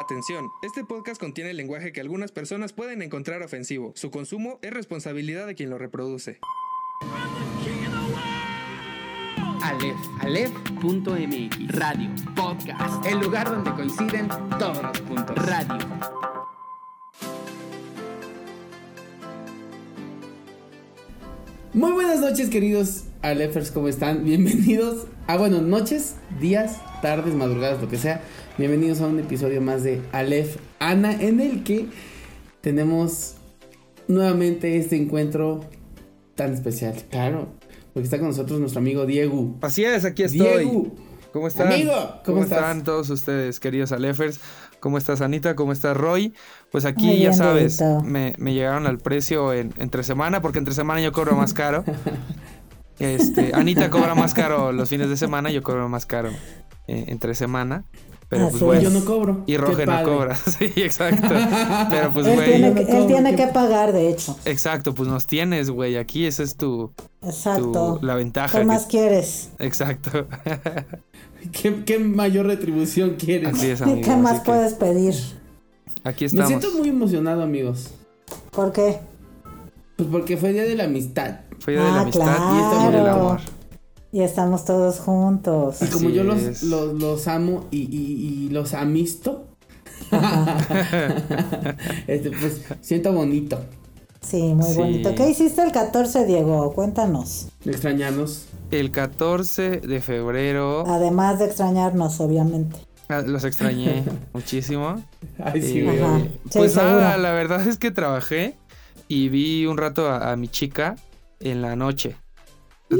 Atención, este podcast contiene lenguaje que algunas personas pueden encontrar ofensivo. Su consumo es responsabilidad de quien lo reproduce. Aleph, Aleph.mx, Radio, podcast, el lugar donde coinciden todos los puntos. radio. Muy buenas noches, queridos Alephers, ¿cómo están? Bienvenidos a, bueno, noches, días, tardes, madrugadas, lo que sea. Bienvenidos a un episodio más de Aleph Ana, en el que tenemos nuevamente este encuentro tan especial. Claro, porque está con nosotros nuestro amigo Diego. Así es, aquí estoy. Diego, ¿Cómo están? Amigo, ¿cómo están estás? todos ustedes, queridos Alefers? ¿Cómo estás, Anita? ¿Cómo estás, Roy? Pues aquí, Muy ya bien, sabes, me llegaron al precio en, entre semana, porque entre semana yo cobro más caro. Este, Anita cobra más caro los fines de semana, yo cobro más caro eh, entre semana. Pero pues bueno. Yo no cobro. Y Qué Roge no cobra. Sí, exacto. Pero pues, él güey. tiene, yo que, él tiene que pagar, de hecho. Exacto, pues nos tienes, güey. Aquí esa es tu, Exacto. tu la ventaja. ¿Qué que- más quieres? Exacto. ¿Qué, qué mayor retribución quieres? Así es, ¿Y amigo. qué más así que puedes pedir? Aquí Me estamos. siento muy emocionado, amigos. ¿Por qué? Pues porque fue Día de la Amistad. Fue día de la Ah, amistad y claro. también el amor. Y estamos todos juntos. Y como yo los, los, los amo y, y- y los amisto, este, pues siento bonito Sí, muy Sí. bonito. ¿Qué hiciste el 14, Diego? Cuéntanos. extrañarnos. El 14 de febrero Además de extrañarnos, obviamente. ah, los extrañé muchísimo. Ay, sí, Eh. Ajá. Sí, pues nada, seguro. la verdad es que trabajé y vi un rato a, a mi chica en la noche.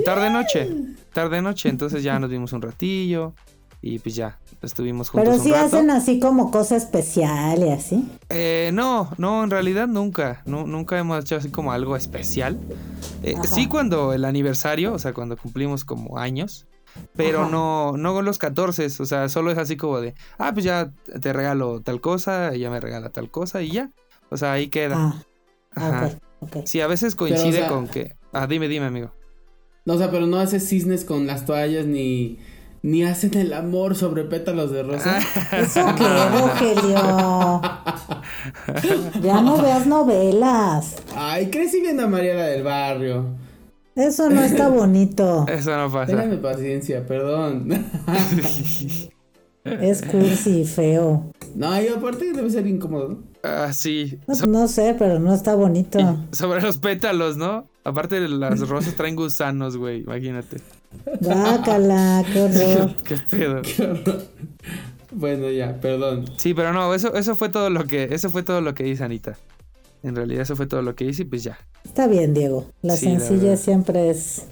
Tarde noche, tarde noche, entonces ya nos vimos un ratillo y pues ya estuvimos juntos Pero un rato. hacen así como cosa especial y así. Eh, no, no, en realidad nunca, nu- nunca hemos hecho así como algo especial. Eh, sí cuando el aniversario, o sea, cuando cumplimos como años, pero Ajá. no, no con los 14, o sea, solo es así como de, ah, pues ya te regalo tal cosa, ella me regala tal cosa y ya. O sea, ahí queda. Ah, Ajá. Sí, a veces coincide sea- con que... Ah, dime, dime, amigo. No, o sea, pero no haces cisnes con las toallas ni, ni hacen el amor sobre pétalos de rosa. ¿Eso qué, Rogelio? Ya no veas novelas. Ay, crecí viendo a María la del barrio. Eso no está bonito. Eso no pasa. Téngame paciencia, perdón. Es cursi y feo. no, y aparte debe ser incómodo, ¿no? Ah, sí. No, So- no sé, pero no está bonito. sobre los pétalos, ¿no? Aparte de las rosas traen gusanos, güey, imagínate. Bácala, qué horror. Qué pedo. Bueno, ya, perdón. Sí, pero no, eso, eso fue todo lo que, eso fue todo lo que hice, Anita. En realidad eso fue todo lo que hice y pues ya. Está bien, Diego. La Sí, la verdad. sencilla siempre es,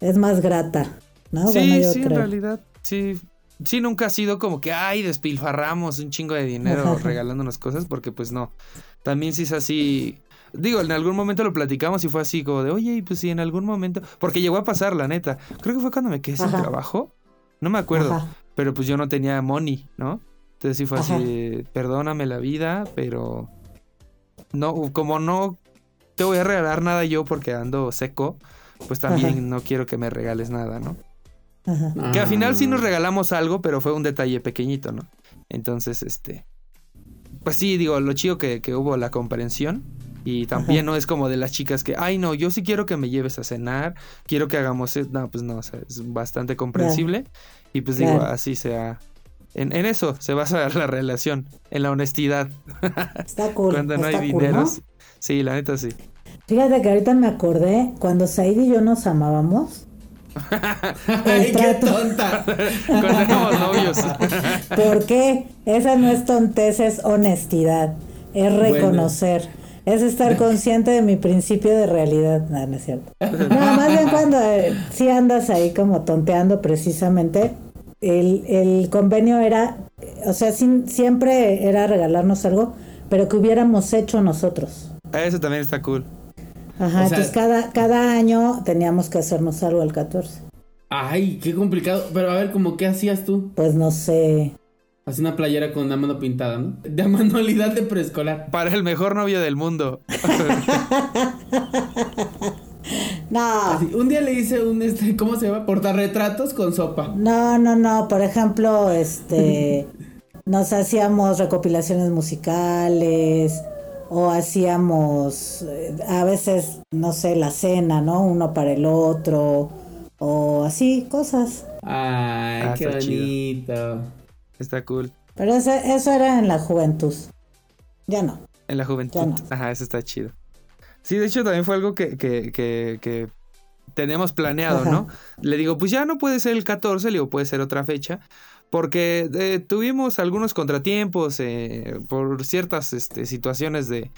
es más grata. ¿no? sí, bueno, yo sí, en realidad, sí. Sí, nunca ha sido como que, ay, despilfarramos un chingo de dinero regalándonos cosas, porque pues no. También sí es así. Digo, en algún momento lo platicamos y fue así como de, oye, pues sí, en algún momento. Porque llegó a pasar, la neta. Creo que fue cuando me quedé sin Ajá. trabajo. No me acuerdo. Ajá. Pero pues yo no tenía money, ¿no? Entonces sí fue así, Ajá. perdóname la vida, pero no, como no te voy a regalar nada yo porque ando seco, pues también no quiero que me regales nada, ¿no? Ajá. Que al final sí nos Ah. regalamos algo, pero fue un detalle pequeñito, ¿no? Entonces, este, pues sí, digo, lo chido que, que hubo la comprensión. Y también Ajá. no es como de las chicas que, ay, no, yo sí quiero que me lleves a cenar, quiero que hagamos, es-". no, pues no, o sea, es bastante comprensible. Y pues digo, así sea. En, en eso se basa la relación, en la honestidad. Está cool. Cuando no hay cool. Sí, la neta sí. Fíjate que ahorita me acordé cuando Said y yo nos amábamos. Ay, qué tonta. Cuando éramos novios. ¿Por qué? Esa no es tonteza, es honestidad. Es reconocer. Es estar consciente de mi principio de realidad. No, no es cierto. No, más bien cuando eh, sí andas ahí como tonteando precisamente. El, el convenio era, o sea, sin- siempre era regalarnos algo, pero que hubiéramos hecho nosotros. Eso también está cool. Ajá, O sea- entonces cada, cada año teníamos que hacernos algo el 14. Ay, qué complicado. Pero a ver, ¿cómo qué hacías tú? Pues no sé. Hacía una playera con la mano pintada, ¿no? De manualidad de preescolar. Para el mejor novio del mundo. No, Así, un día le hice un, este, ¿cómo se llama? Portarretratos con sopa. no, no, no. Por ejemplo, este. nos hacíamos recopilaciones musicales o hacíamos eh, a veces, no sé, la cena, ¿no? Uno para el otro o así, cosas. Ay, Ah, qué está chido. bonito. Está cool. Pero eso, eso era en la juventud. Ya no. En la juventud. Ya no. Ajá, eso está chido. Sí, de hecho también fue algo que, que, que, que tenemos planeado, Ajá. ¿no? Le digo, pues ya no puede ser el 14, le digo, puede ser otra fecha. Porque eh, tuvimos algunos contratiempos eh, por ciertas este, situaciones de,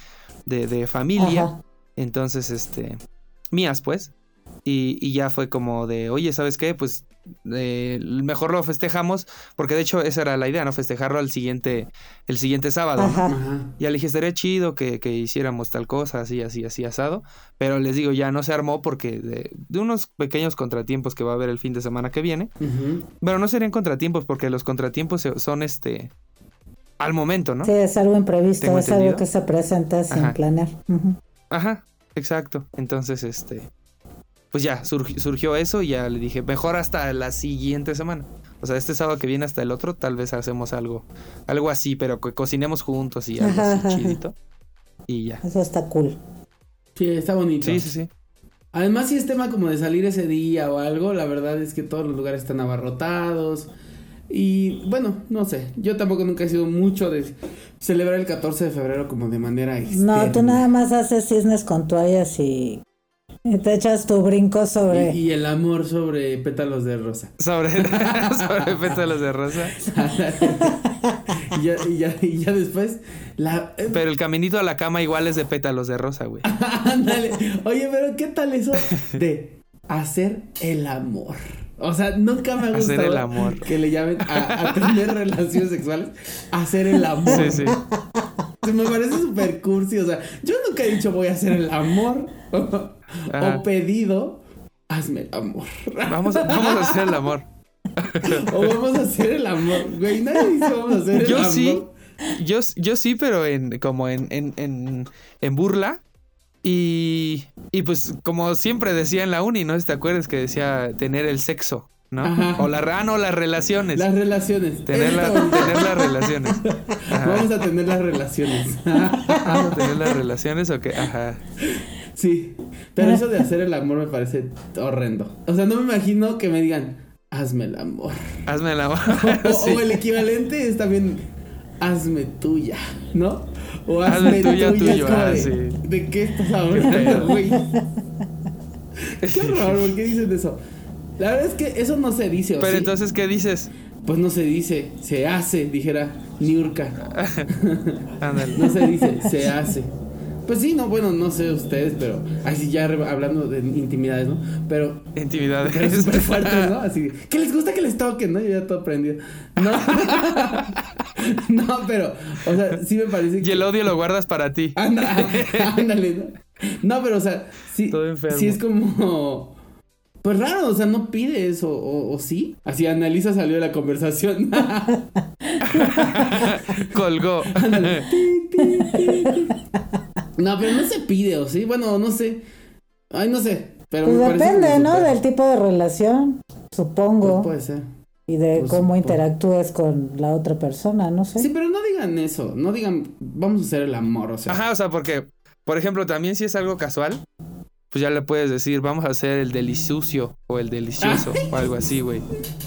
de, de familia. Ajá. Entonces, este, mías, pues. Y, y ya fue como de, oye, ¿sabes qué? Pues eh, mejor lo festejamos, porque de hecho esa era la idea, ¿no? Festejarlo al siguiente, el siguiente sábado, ¿no? Ajá. Ajá. Ya le dije, estaría chido que, que hiciéramos tal cosa, así, así, así, asado. Pero les digo, ya no se armó porque de, de unos pequeños contratiempos que va a haber el fin de semana que viene. Pero no serían contratiempos porque los contratiempos son este al momento, ¿no? Sí, es algo imprevisto, es algo entendido. que se presenta sin Ajá. planear. Ajá, exacto. Entonces, este, pues ya surgi- surgió eso y ya le dije, mejor hasta la siguiente semana. O sea, este sábado que viene hasta el otro, tal vez hacemos algo, algo así, pero que cocinemos juntos y algo así chidito. Y ya. Eso está cool. Sí, está bonito. Sí, sí, sí. Además, si es tema como de salir ese día o algo, la verdad es que todos los lugares están abarrotados. Y bueno, no sé, yo tampoco nunca he sido mucho de celebrar el 14 de febrero como de manera No, tú nada más haces cisnes con toallas y te echas tu brinco sobre... Y, y el amor sobre pétalos de rosa. Sobre, sobre pétalos de rosa. y, ya, y, ya, y ya después, la... eh, Pero el caminito a la cama igual es de pétalos de rosa, güey. Ándale. Oye, pero ¿qué tal eso de hacer el amor? O sea, nunca me ha Hacer gustado el amor. que le llamen a, a tener relaciones sexuales, hacer el amor. Sí, sí. Se me parece súper cursi. O sea, yo nunca he dicho voy a hacer el amor. Ajá. o pedido, hazme el amor. Vamos a, vamos a hacer el amor. o vamos a hacer el amor. Güey, nadie dice vamos a hacer el Yo amor. sí, yo, yo sí, pero en como en, en, en, en burla. Y, y pues como siempre decía en la uni, ¿no? Si te acuerdas que decía tener el sexo, ¿no? Ajá. O la, ah, no, las relaciones. Las relaciones. Tener, la- tener las relaciones. Ajá. Vamos a tener las relaciones. Vamos a tener las relaciones o qué? Ajá. Sí, pero eso de hacer el amor me parece horrendo. O sea, no me imagino que me digan, hazme el amor. Hazme el amor. O, Sí. o el equivalente es también, hazme tuya, ¿no? O Hazme hazme tuya, tuya. ah, de, sí. ¿De qué estás hablando, güey? Qué horror, ¿por qué dicen eso? La verdad es que eso no se dice, ¿o Pero sí? entonces, ¿qué dices? Pues no se dice, se hace, dijera Niurka. Ándale. No se dice, se hace. Pues sí, no, bueno, no sé ustedes, pero así ya hablando de intimidades, ¿no? Pero Intimidades. pero súper fuertes, ¿no? Así que les gusta que les toquen, ¿no? Yo ya todo prendido. No. no, pero, o sea, sí me parece Y que. el odio lo guardas para ti. Anda, ándale, ¿no? No, pero, o sea, sí. Todo enfermo. Sí es como. Pues raro, o sea, no pides o, o, o sí. Así analiza salió de la conversación. Colgó. no, pero no se pide, ¿o sí? Bueno, no sé. Ay, no sé. Pero Pues depende, ¿no? Del tipo de relación, supongo. Pues puede ser. y de pues, cómo pues. interactúes con la otra persona, no sé. Sí, pero no digan eso. No digan, vamos a hacer el amor, o sea. Ajá, o sea, porque, por ejemplo, también si es algo casual, pues ya le puedes decir, vamos a hacer el delisucio o el delicioso o algo así, güey.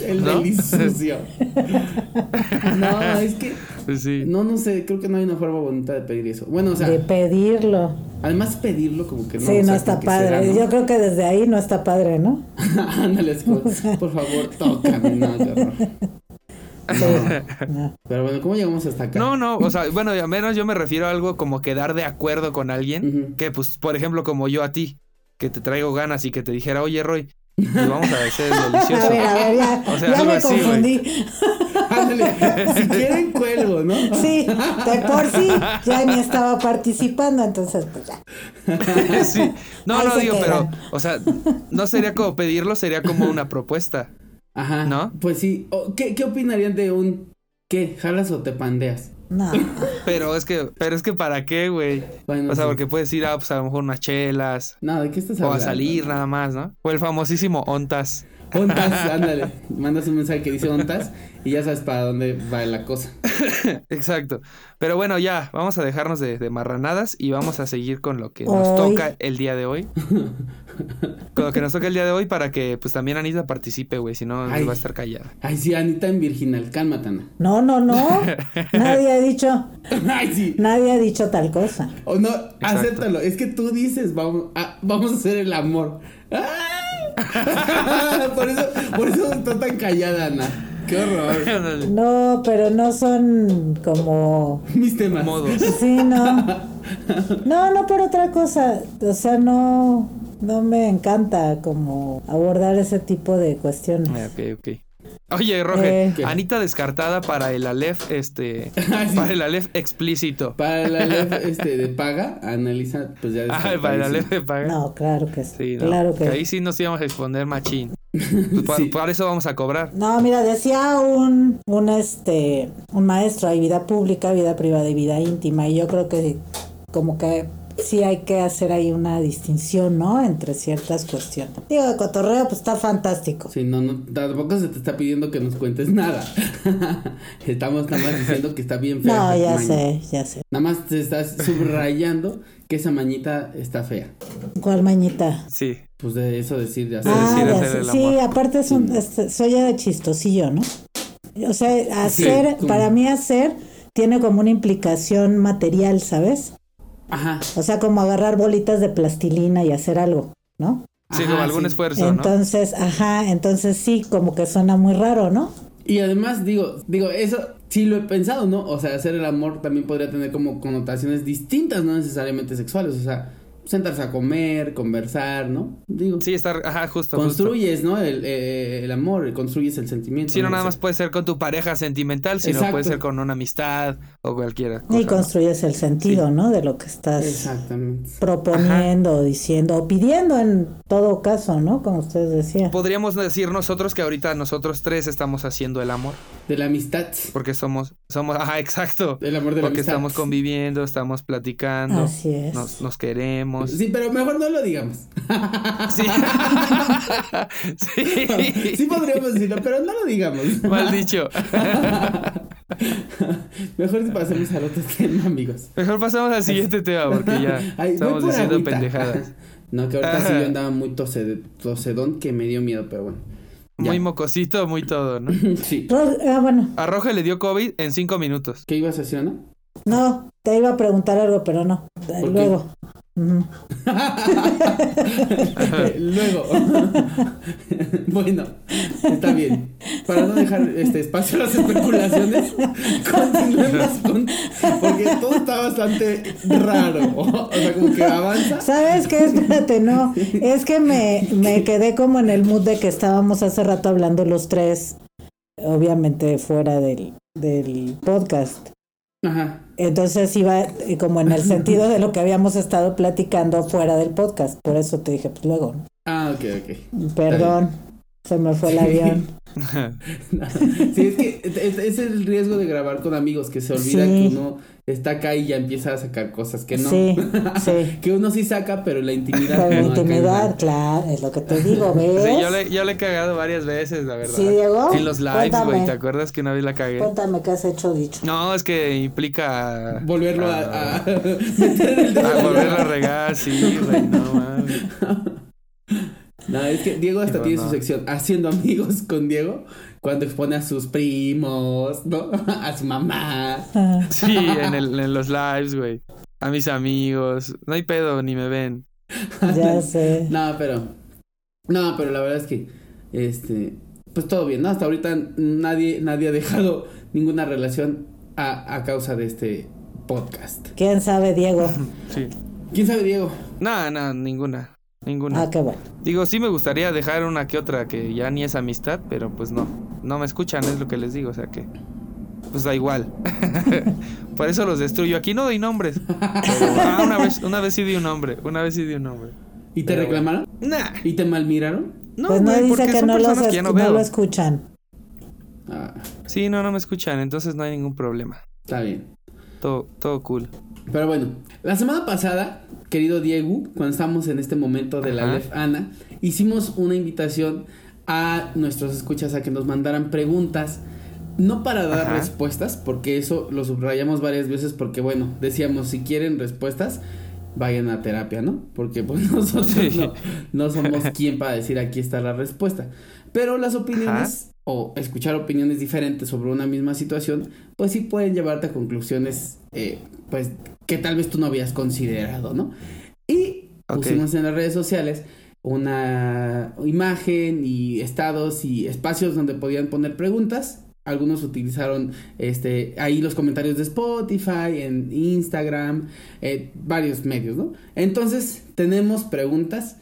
El ¿No? delisucio. no, es que. Pues sí. No, no sé. Creo que no hay una forma bonita de pedir eso. Bueno, o sea, de pedirlo. además pedirlo como que no. sí, o no sea, está padre. será, ¿no? Yo creo que desde ahí no está padre, ¿no? Ándale, como, por favor, tócame. No. No. Pero bueno, ¿cómo llegamos hasta acá? No, no, o sea, bueno, al menos yo me refiero a algo como quedar de acuerdo con alguien, que pues, por ejemplo, como yo a ti, que te traigo ganas y que te dijera, oye, Roy, pues vamos a hacer el A delicioso. ver, a ver, ya, O sea, ya me así, confundí. Ándale, si quieren cuelgo, ¿no? Sí, de por sí ya ni estaba participando, entonces pues ya. sí. No, Ahí no digo, pero, o sea, no sería como pedirlo, sería como una propuesta. Ajá. ¿No? Pues sí. ¿qué, ¿Qué opinarían de un qué? ¿Jalas o te pandeas? No, Pero es que, pero es que para qué, güey. Bueno, O sea, sí. porque puedes ir a, pues, a lo mejor unas chelas. No, ¿de qué estás O hablando? a salir nada más, ¿no? O el famosísimo ontas. Ontas, ándale. Mandas un mensaje que dice ontas y ya sabes para dónde va la cosa. Exacto. Pero bueno, ya, vamos a dejarnos de, marranadas y vamos a seguir con lo que nos toca el día de hoy. con lo que nos toca el día de hoy para que pues también Anita participe, güey, si no va a estar callada. Ay, sí, Anita en Virginal, cálmate, Ana. No, no, no. Nadie ha dicho. Ay, sí. Nadie ha dicho tal cosa. O no, acéptalo. Es que tú dices, vamos a, vamos a hacer el amor. por eso, por eso está tan callada, Ana. Qué horror. No, pero no son como. Mis temas. Sí, no. No, no por otra cosa. O sea, no. No me encanta como abordar ese tipo de cuestiones. Ah, ok, ok. Oye, Roger, eh, Anita descartada para el Aleph, este, ah, para el Aleph explícito. Para el Aleph, este, de paga, analiza, pues ya Ah, para el Aleph de paga. No, claro que sí. claro que... Ahí sí nos íbamos a exponer machín. Pues por, eso vamos a cobrar. No, mira, decía un, un, este, un maestro, hay vida pública, vida privada y vida íntima, y yo creo que como que sí hay que hacer ahí una distinción, ¿no? Entre ciertas cuestiones. Digo, de cotorreo, pues está fantástico. Sí, no, no, tampoco se te está pidiendo que nos cuentes nada. Estamos nada más diciendo que está bien fea. No, ya sé, ya sé. Nada más te estás subrayando que esa mañita está fea. ¿Cuál mañita? Sí. Pues de eso decir, de hacer, ah, decir, Sí, aparte es un, este, soy ya de chistosillo, ¿no? O sea, hacer, para mí hacer tiene como una implicación material, ¿sabes? Ajá. O sea, como agarrar bolitas de plastilina y hacer algo, ¿no? Sí, como algún esfuerzo, Entonces, ajá, entonces sí, como que suena muy raro, ¿no? Y además, digo, digo, eso sí lo he pensado, ¿no? O sea, hacer el amor también podría tener como connotaciones distintas, no necesariamente sexuales, o sea, sentarse a comer, conversar, ¿no? Digo. Sí, estar, ajá, justo. Construyes, ¿no? El, eh, el, amor, construyes el sentimiento. Sí, no, nada más puede ser con tu pareja sentimental, sino puede ser con una amistad o cualquiera. y construyes el sentido, ¿no? De lo que estás proponiendo, diciendo, o pidiendo en todo caso, ¿no? Como ustedes decían. Podríamos decir nosotros que ahorita nosotros tres estamos haciendo el amor. De la amistad. Porque somos, somos, ajá, exacto. El amor de la Porque estamos conviviendo, estamos platicando. Así es. Nos, nos queremos Sí, pero mejor no lo digamos. Sí. sí. sí podríamos decirlo, pero no lo digamos. Mal dicho. Mejor si pasemos al otro tema, amigos. Mejor pasamos al siguiente tema porque ya estamos diciendo pendejadas. No, que ahorita sí yo andaba muy tosedón que me dio miedo, pero bueno. Muy mocosito, muy todo, ¿no? sí. Ah, bueno. A Roja le dio COVID en cinco minutos. ¿Qué ibas a hacer, no? No, te iba a preguntar algo, pero no. Luego. Luego, bueno, está bien. Para no dejar este espacio a las especulaciones, continuemos con. Porque todo está bastante raro. O sea, como que avanza. ¿Sabes qué? Espérate, no. Es que me, me quedé como en el mood de que estábamos hace rato hablando los tres, obviamente fuera del, del podcast. Ajá. Entonces iba eh, como en el sentido de lo que habíamos estado platicando fuera del podcast. Por eso te dije, pues luego. Ah, ok, ok. Perdón, se me fue el avión. sí, es que es, el riesgo de grabar con amigos, que se olvida que uno está acá y ya empieza a sacar cosas que no. Sí, que uno sí saca, pero la intimidad. Pero la intimidad, claro, es lo que te digo, ¿ves? Sí, yo le, yo le he cagado varias veces, la verdad. ¿Sí, Diego? En los lives, güey, ¿te acuerdas que una vez la cagué? Cuéntame qué has hecho dicho. No, es que implica... Volverlo a... a, volverlo a regar, sí, güey, no mames. No, es que Diego hasta tiene su sección haciendo amigos con Diego cuando expone a sus primos, ¿no? A su mamá. Sí, en, el, en los lives, güey. A mis amigos. No hay pedo, ni me ven. Ya sé. No, pero. No, pero la verdad es que. Este. Pues todo bien, ¿no? Hasta ahorita nadie, nadie ha dejado ninguna relación a, a causa de este podcast. ¿Quién sabe, Diego? Sí. ¿Quién sabe, Diego? No, no, ninguna. Ninguna. Ah, qué bueno. Digo, sí me gustaría dejar una que otra que ya ni es amistad, pero pues no. No me escuchan, es lo que les digo, o sea que. Pues da igual. Por eso los destruyo. Aquí no doy nombres. ah, una vez, una vez sí di un nombre. Una vez sí di un nombre. ¿Y te reclamaron? Nah. ¿Y te malmiraron? No, pues no dice que no, los que no, lo escuchan. Ah. Sí, no, no me escuchan, entonces no hay ningún problema. Está bien. Todo, todo cool. Pero bueno, la semana pasada, querido Diego, cuando estábamos en este momento de la Lef Ana, hicimos una invitación a nuestros escuchas a que nos mandaran preguntas. No para dar Ajá. respuestas, porque eso lo subrayamos varias veces, porque bueno, decíamos, si quieren respuestas, vayan a terapia, ¿no? Porque pues nosotros Sí. no, no somos quien para decir aquí está la respuesta. Pero las opiniones o escuchar opiniones diferentes sobre una misma situación, pues sí pueden llevarte a conclusiones, eh, pues que tal vez tú no habías considerado, ¿no? Y pusimos en las redes sociales una imagen y estados y espacios donde podían poner preguntas. Algunos utilizaron este ahí los comentarios de Spotify, en Instagram, eh, varios medios, ¿no? Entonces tenemos preguntas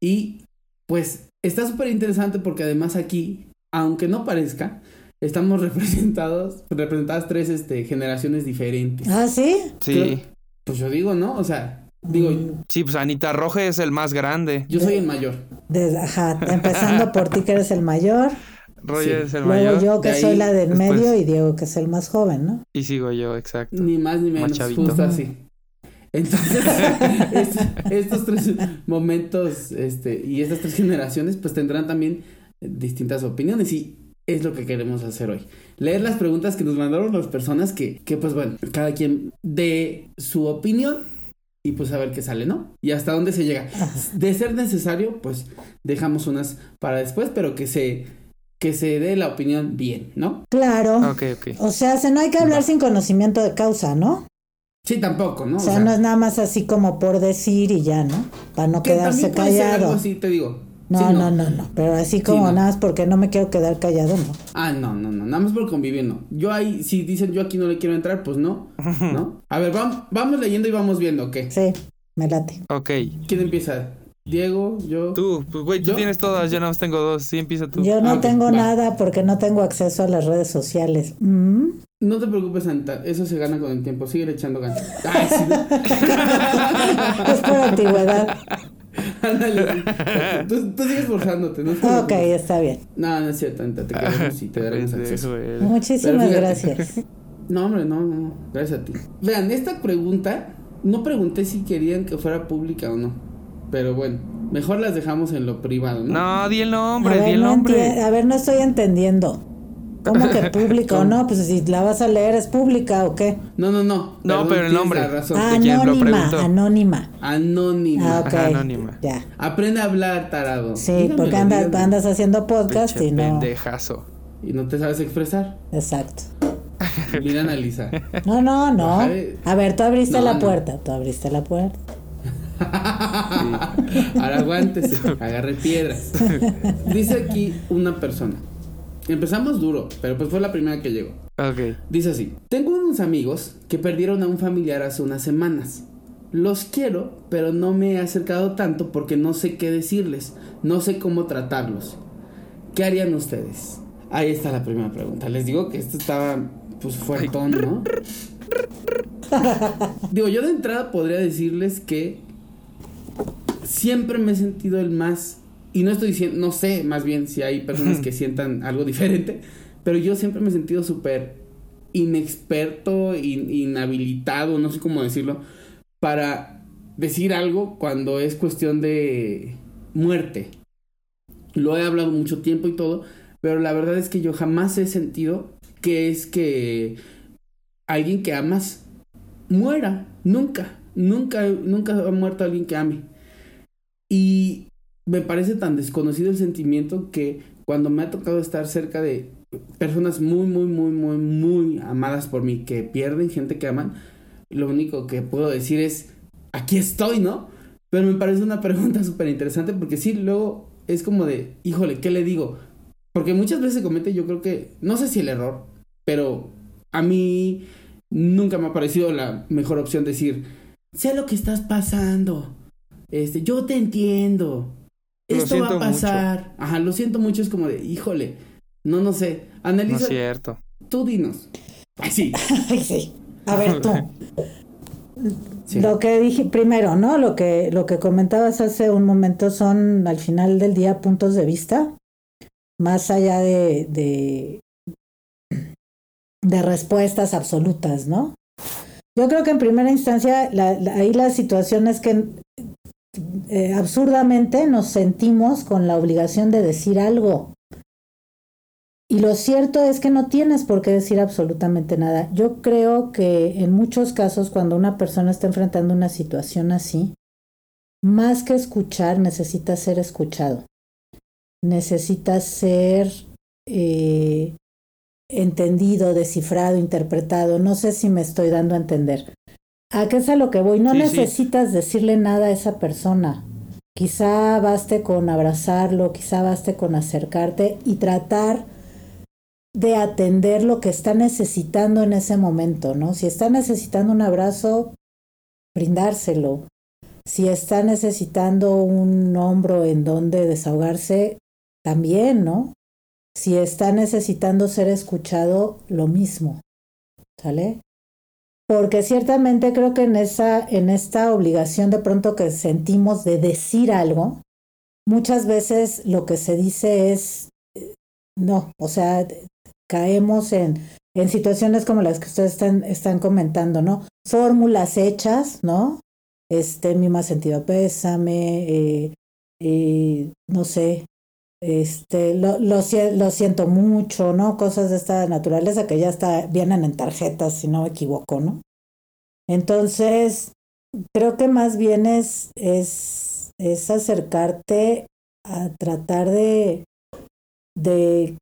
y pues está súper interesante porque además aquí, aunque no parezca, estamos representados, representadas tres este, generaciones diferentes. Ah, sí. Sí. Creo- Pues yo digo, ¿no? O sea, digo, Sí, pues Anita Roja es el más grande. yo soy el mayor. Ajá, empezando por ti que eres el mayor, Roger Sí. es el luego mayor. yo que De ahí, soy la del después- medio y Diego que es el más joven, ¿no? Y sigo yo, exacto. Ni más ni menos, chavito. justo así. Entonces, estos, estos tres momentos este, y estas tres generaciones pues tendrán también distintas opiniones y es lo que queremos hacer hoy. Leer las preguntas que nos mandaron las personas que, que pues bueno, cada quien dé su opinión y pues a ver qué sale, ¿no? Y hasta dónde se llega. De ser necesario, pues dejamos unas para después, pero que se, que se dé la opinión bien, ¿no? Claro. Ok, ok. O sea, se no hay que hablar sin conocimiento de causa, ¿no? Sí, tampoco, ¿no? O sea, no es nada más así como por decir y ya, ¿no? Para no que quedarse algo callado. así, te digo. No, Sí, no, no, no. Pero así como no. nada más porque no me quiero quedar callado, no. Ah, no, no, no, nada más por convivir, no. Yo ahí, si dicen yo aquí no le quiero entrar, pues no, ¿no? A ver, vamos, vamos leyendo y vamos viendo, ¿qué? Sí, me late. Ok. ¿Quién empieza? Diego, yo. Tú, pues güey, tú ¿Yo? tienes todas, yo nada más tengo dos. Sí, empieza tú. Yo no Ah, ok, tengo nada porque no tengo acceso a las redes sociales. Mm. No te preocupes, Anita, eso se gana con el tiempo, sigue echando ganas. Ay, sí. Es por antigüedad. Ándale, tú, tú sigues forzándote, ¿no? Ok, está bien. No, no es cierto, te queremos y te daremos acceso. Muchísimas fíjate. gracias. No, hombre, no, no, gracias a ti. Vean, esta pregunta, no pregunté si querían que fuera pública o no, pero bueno, mejor las dejamos en lo privado, ¿no? No, di el A nombre, di ver, el no nombre. a ver, no estoy entendiendo. ¿Cómo que pública o no? Pues si la vas a leer, ¿es pública o qué? No, no, no. No, pero el nombre. la razón. Ah, quién lo Anónima, anónima. Anónima. Ah. Ajá, anónima. Ya. Aprende a hablar, tarado. Sí, Dígamelo, porque andas, andas haciendo podcast y no. pendejazo. Y no te sabes expresar. Exacto. Mira, analiza. No, no, no. A ver, tú abriste No, la puerta, tú abriste la puerta. Ahora aguántese, agarre piedras. Dice aquí una persona. Empezamos duro, pero pues fue la primera que llegó. Ok. Dice así: Tengo unos amigos que perdieron a un familiar hace unas semanas. Los quiero, pero no me he acercado tanto porque no sé qué decirles, no sé cómo tratarlos. ¿Qué harían ustedes? Ahí está la primera pregunta. Les digo que esto estaba, pues, fuertón, ¿no? Digo, yo de entrada podría decirles que siempre me he sentido el más, y no estoy diciendo, no sé más bien si hay personas que sientan algo diferente, pero yo siempre me he sentido súper inexperto, in- inhabilitado, no sé cómo decirlo, para decir algo cuando es cuestión de muerte. Lo he hablado mucho tiempo y todo, pero la verdad es que yo jamás he sentido que es que alguien que amas muera. Nunca, nunca, nunca ha muerto alguien que ame. Y me parece tan desconocido el sentimiento que cuando me ha tocado estar cerca de personas muy, muy, muy, muy, muy amadas por mí, que pierden gente que aman, lo único que puedo decir es, aquí estoy, ¿no? Pero me parece una pregunta súper interesante porque sí, luego es como de, híjole, ¿qué le digo? Porque muchas veces se comete, yo creo que, no sé si el error, pero a mí nunca me ha parecido la mejor opción decir, sé lo que estás pasando, este, yo te entiendo, esto va a pasar, ajá, lo siento mucho, es como de, híjole, no, no sé, No analiza, es cierto. tú dinos. Ay, sí, Ay, sí. A ver tú. sí. Lo que dije primero, ¿no? Lo que, lo que comentabas hace un momento son al final del día puntos de vista, más allá de, de, de respuestas absolutas, ¿no? Yo creo que en primera instancia la- la- ahí la situación es que eh, absurdamente nos sentimos con la obligación de decir algo. y lo cierto es que no tienes por qué decir absolutamente nada. Yo creo que en muchos casos cuando una persona está enfrentando una situación así, más que escuchar, necesita ser escuchado. Necesita ser eh, entendido, descifrado, interpretado. No sé si me estoy dando a entender. ¿A qué es a lo que voy? No necesitas decirle nada a esa persona. Quizá baste con abrazarlo, quizá baste con acercarte y tratar de atender lo que está necesitando en ese momento, ¿no? Si está necesitando un abrazo, brindárselo. Si está necesitando un hombro en donde desahogarse, también, ¿no? Si está necesitando ser escuchado, lo mismo. ¿Sale? Porque ciertamente creo que en esa, en esta obligación de pronto que sentimos de decir algo, muchas veces lo que se dice es no, o sea, caemos en, en situaciones como las que ustedes están, están comentando, ¿no? Fórmulas hechas, ¿no? Este, mi más sentido pésame, eh, eh, no sé, este, lo, lo, lo, siento mucho, ¿no? Cosas de esta naturaleza que ya está, vienen en tarjetas, si no me equivoco, ¿no? Entonces, creo que más bien es, es, es acercarte a tratar de, de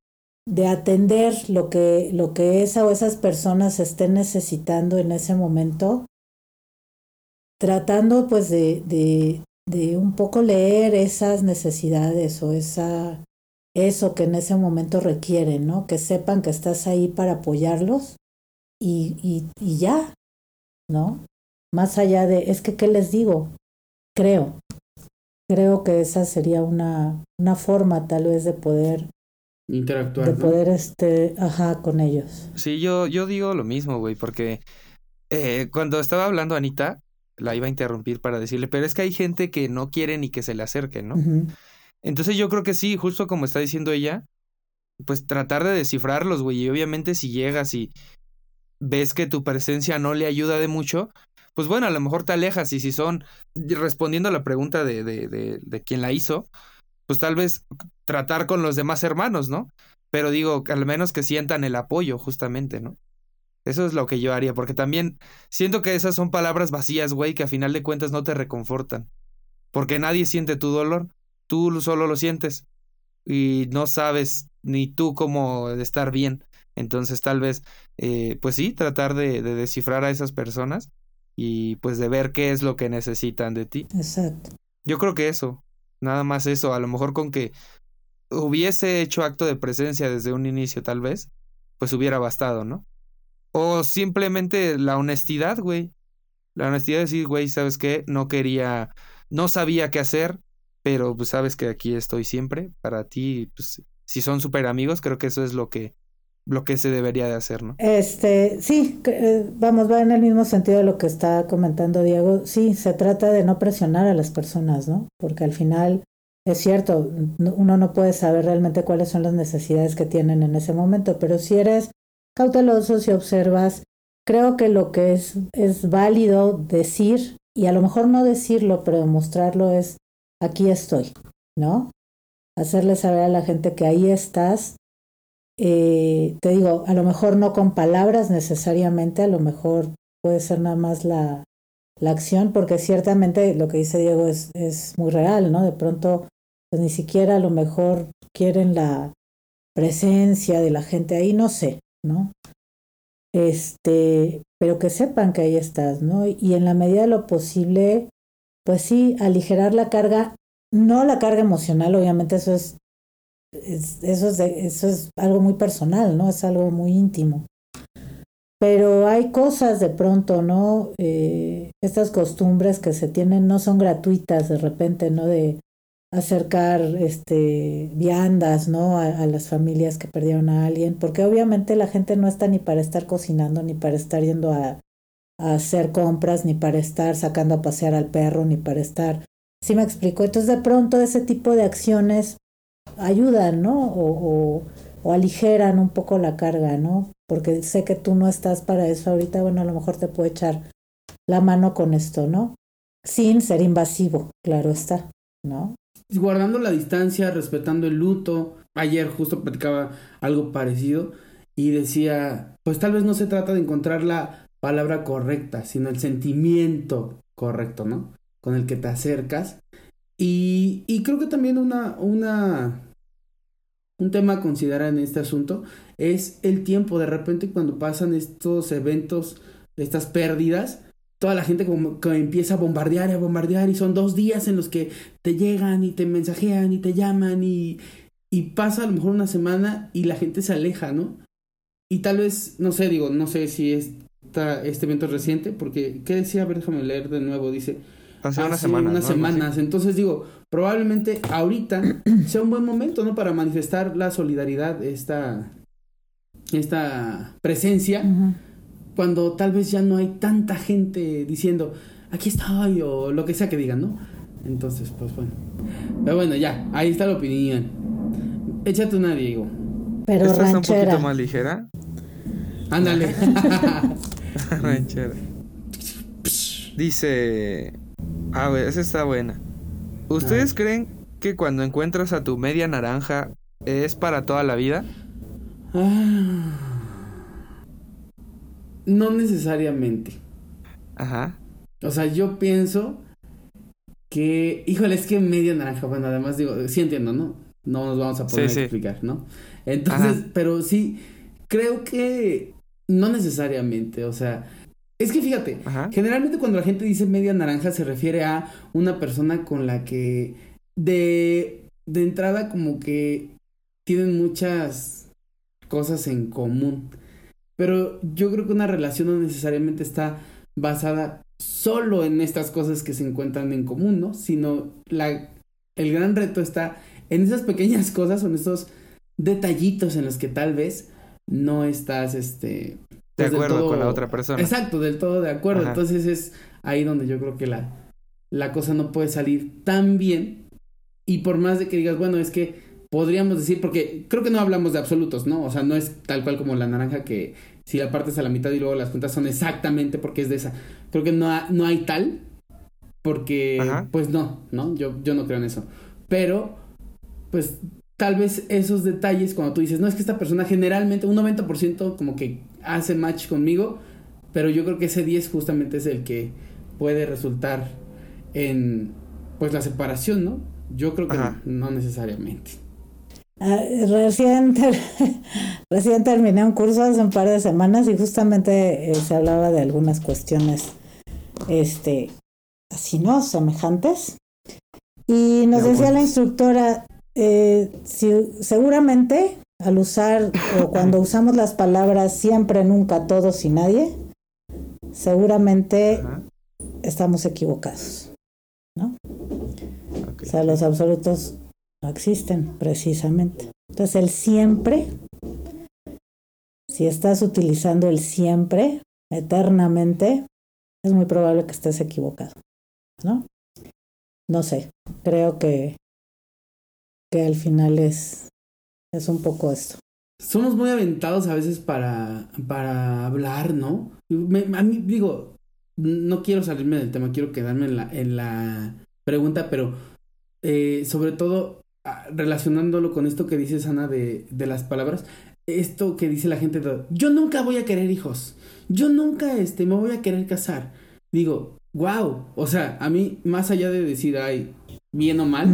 de atender lo que, lo que esa o esas personas estén necesitando en ese momento, tratando pues de, de, de un poco leer esas necesidades o esa, eso que en ese momento requieren, ¿no? Que sepan que estás ahí para apoyarlos y, y, y ya, ¿no? Más allá de, es que, ¿qué les digo? Creo, creo que esa sería una, una forma tal vez de poder interactuar. De poder, este, ajá, con ellos. Sí, yo, yo digo lo mismo, güey, porque eh, cuando estaba hablando Anita, la iba a interrumpir para decirle, pero es que hay gente que no quiere ni que se le acerque, ¿no? Entonces yo creo que sí, justo como está diciendo ella, pues tratar de descifrarlos, güey, y obviamente si llegas y ves que tu presencia no le ayuda de mucho, pues bueno, a lo mejor te alejas y si son, respondiendo a la pregunta de, de, de, de quien la hizo, pues tal vez tratar con los demás hermanos, ¿no? Pero digo, al menos que sientan el apoyo, justamente, ¿no? Eso es lo que yo haría, porque también siento que esas son palabras vacías, güey, que a final de cuentas no te reconfortan. Porque nadie siente tu dolor, tú solo lo sientes y no sabes ni tú cómo estar bien. Entonces tal vez, eh, pues sí, tratar de, de descifrar a esas personas y pues de ver qué es lo que necesitan de ti. Exacto. Yo creo que eso, Nada más eso, a lo mejor con que hubiese hecho acto de presencia desde un inicio, tal vez, pues hubiera bastado, ¿no? O simplemente la honestidad, güey. La honestidad de decir, güey, ¿sabes qué? No quería, no sabía qué hacer, pero pues sabes que aquí estoy siempre para ti. Pues si son súper amigos, creo que eso es lo que lo que se debería de hacer, ¿no? Este, sí, eh, vamos, va en el mismo sentido de lo que está comentando Diego. Sí, se trata de no presionar a las personas, ¿no? Porque al final es cierto, uno no puede saber realmente cuáles son las necesidades que tienen en ese momento, pero si eres cauteloso, si observas, creo que lo que es, es válido decir, y a lo mejor no decirlo, pero demostrarlo es, aquí estoy, ¿no? Hacerle saber a la gente que ahí estás eh, te digo, a lo mejor no con palabras necesariamente, a lo mejor puede ser nada más la, la acción, porque ciertamente lo que dice Diego es, es muy real, ¿no? De pronto, pues ni siquiera a lo mejor quieren la presencia de la gente ahí, no sé, ¿no? Este, pero que sepan que ahí estás, ¿no? Y en la medida de lo posible, pues sí, aligerar la carga, no la carga emocional, obviamente eso es eso, es eso es algo muy personal, ¿no? Es algo muy íntimo. Pero hay cosas de pronto, ¿no? Eh, estas costumbres que se tienen no son gratuitas de repente, ¿no? De acercar este, viandas, ¿no? A, las familias que perdieron a alguien, porque obviamente la gente no está ni para estar cocinando, ni para estar yendo a, a hacer compras, ni para estar sacando a pasear al perro, ni para estar... ¿Sí me explico? Entonces de pronto ese tipo de acciones ayudan, ¿no? O, o, aligeran un poco la carga, ¿no? Porque sé que tú no estás para eso ahorita, bueno, a lo mejor te puedo echar la mano con esto, ¿no? Sin ser invasivo, claro está, ¿no? Guardando la distancia, respetando el luto, ayer justo platicaba algo parecido y decía, pues tal vez no se trata de encontrar la palabra correcta, sino el sentimiento correcto, ¿no? Con el que te acercas. Y, y creo que también una, una, un tema a considerar en este asunto es el tiempo. De repente cuando pasan estos eventos, estas pérdidas, toda la gente como que empieza a bombardear y a bombardear y son dos días en los que te llegan y te mensajean y te llaman y, y pasa a lo mejor una semana y la gente se aleja, ¿no? Y tal vez, no sé, digo, no sé si esta, este evento es reciente, porque, ¿qué decía? A ver, déjame leer de nuevo, dice... Hace, unas semanas. Unas semanas. Entonces digo, probablemente ahorita sea un buen momento, ¿no? Para manifestar la solidaridad, esta, esta presencia cuando tal vez ya no hay tanta gente diciendo, aquí estoy, o lo que sea que digan, ¿no? Entonces, pues bueno. Pero bueno, ya, ahí está la opinión. Échate una, Diego. Pero ¿Esta ranchera. está un poquito más ligera? Ándale. ranchera. Dice... A ver, esa está buena. ¿Ustedes creen que cuando encuentras a tu media naranja es para toda la vida? Ah. No necesariamente. Ajá. O sea, yo pienso que, híjole, es que media naranja, bueno, además digo, sí entiendo, ¿no? No nos vamos a poder Sí, sí. explicar, ¿no? Entonces, Ajá. pero sí, creo que no necesariamente, o sea, es que fíjate, Ajá. generalmente cuando la gente dice media naranja se refiere a una persona con la que de, de entrada como que tienen muchas cosas en común. Pero yo creo que una relación no necesariamente está basada solo en estas cosas que se encuentran en común, ¿no? Sino la, el gran reto está en esas pequeñas cosas o en esos detallitos en los que tal vez no estás, este... De pues, del acuerdo todo- con la otra persona. Exacto, del todo de acuerdo. Ajá. Entonces es ahí donde yo creo que la, la cosa no puede salir tan bien. Y por más de que digas, bueno, es que podríamos decir, porque creo que no hablamos de absolutos, ¿no? O sea, no es tal cual como la naranja que si la partes a la mitad y luego las cuentas son exactamente porque es de esa. Creo que no, ha- no hay tal, porque Ajá. pues no, ¿no? Yo, yo no creo en eso. Pero, pues tal vez esos detalles, cuando tú dices, no, es que esta persona generalmente, un 90% como que hace match conmigo, pero yo creo que ese 10 justamente es el que puede resultar en, pues, la separación, ¿no? Yo creo que no necesariamente. Ah, recién, ter- recién terminé un curso hace un par de semanas y justamente eh, se hablaba de algunas cuestiones, este, así, ¿no? Semejantes. Y nos De decía la instructora, eh, si, seguramente al usar o cuando usamos las palabras siempre, nunca, todos y nadie, seguramente Ajá. estamos equivocados. ok. O sea, los absolutos no existen, precisamente. Entonces, el siempre, si estás utilizando el siempre eternamente, es muy probable que estés equivocado, ¿no? No sé, creo que, que al final es, es un poco esto. Somos muy aventados a veces para, para hablar, ¿no? A mí, digo, no quiero salirme del tema, quiero quedarme en la, en la pregunta, pero eh, sobre todo relacionándolo con esto que dices, Ana, de, de las palabras, esto que dice la gente, de, yo nunca voy a querer hijos, yo nunca este, me voy a querer casar. Digo, wow, o sea, a mí, más allá de decir, ay, bien o mal,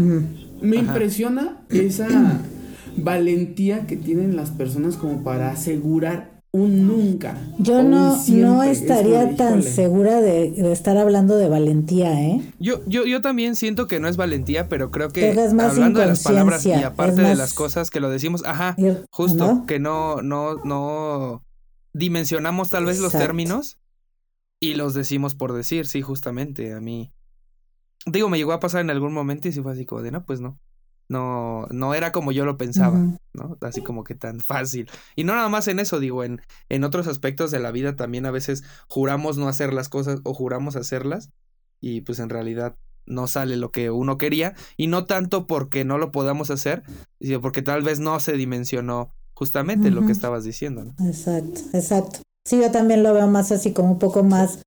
me Ajá. impresiona esa valentía que tienen las personas como para asegurar un nunca. Yo o un no, siempre. no Es estaría como, tan híjole. segura de, de estar hablando de valentía, ¿eh? Yo, yo, yo también siento que no es valentía, pero creo que es más hablando de las palabras y aparte de las cosas que lo decimos, ajá, justo, ¿no? que no, no, no dimensionamos tal vez los términos y los decimos por decir, sí, justamente, a mí. Digo, me llegó a pasar en algún momento y sí fue así como de, no, pues no. No, no era como yo lo pensaba. ¿no? Así como que tan fácil. Y no nada más en eso, digo, en, en otros aspectos de la vida también a veces juramos no hacer las cosas o juramos hacerlas y pues en realidad no sale lo que uno quería y no tanto porque no lo podamos hacer, sino porque tal vez no se dimensionó justamente lo que estabas diciendo, ¿no? Exacto, exacto. Sí, yo también lo veo más así como un poco más,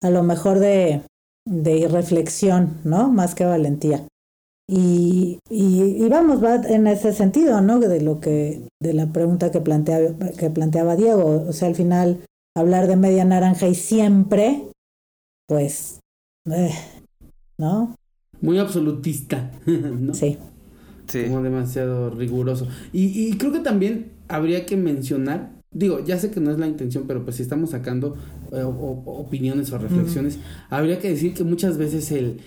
a lo mejor de, de irreflexión, ¿no? Más que valentía. Y, y, vamos, va en ese sentido, ¿no? De lo que, de la pregunta que planteaba, que planteaba Diego. O sea, al final, hablar de media naranja y siempre, pues, eh, ¿no? Muy absolutista, ¿no? Sí. sí. Como demasiado riguroso. Y, y creo que también habría que mencionar digo, ya sé que no es la intención, pero pues si estamos sacando eh, opiniones o reflexiones, habría que decir que muchas veces el,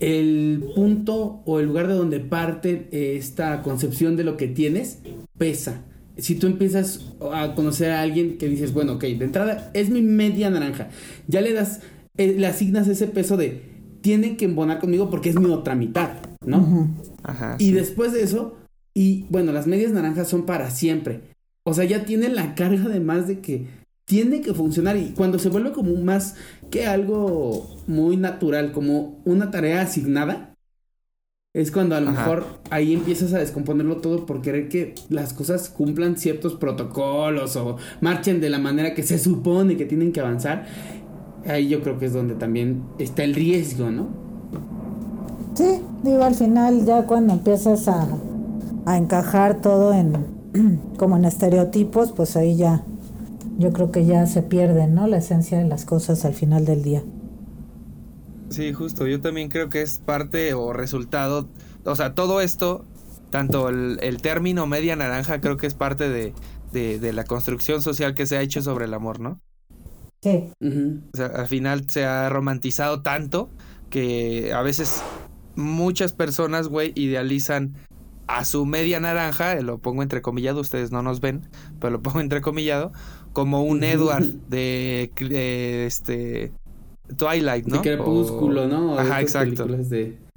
el punto o el lugar de donde parte esta concepción de lo que tienes pesa. Si tú empiezas a conocer a alguien que dices, bueno, ok, de entrada es mi media naranja, ya le das, eh, le asignas ese peso de tiene que embonar conmigo porque es mi otra mitad, ¿no? Ajá, y después de eso, y bueno, las medias naranjas son para siempre. O sea, ya tiene la carga además de que tiene que funcionar y cuando se vuelve como más que algo muy natural, como una tarea asignada, es cuando a lo mejor ahí empiezas a descomponerlo todo por querer que las cosas cumplan ciertos protocolos o marchen de la manera que se supone que tienen que avanzar. Ahí yo creo que es donde también está el riesgo, ¿no? Sí, digo, al final ya cuando empiezas a, a encajar todo en como en estereotipos, pues ahí ya yo creo que ya se pierde, ¿no? La esencia de las cosas al final del día. Sí, justo. Yo también creo que es parte o resultado, o sea, todo esto, tanto el, término media naranja, creo que es parte de, de, la construcción social que se ha hecho sobre el amor, ¿no? Sí. O sea, al final se ha romantizado tanto que a veces muchas personas, güey, idealizan a su media naranja, lo pongo entrecomillado, ustedes no nos ven, pero lo pongo entrecomillado, como un Edward de, este Twilight, ¿no? De crepúsculo, ¿no? Ajá, exacto.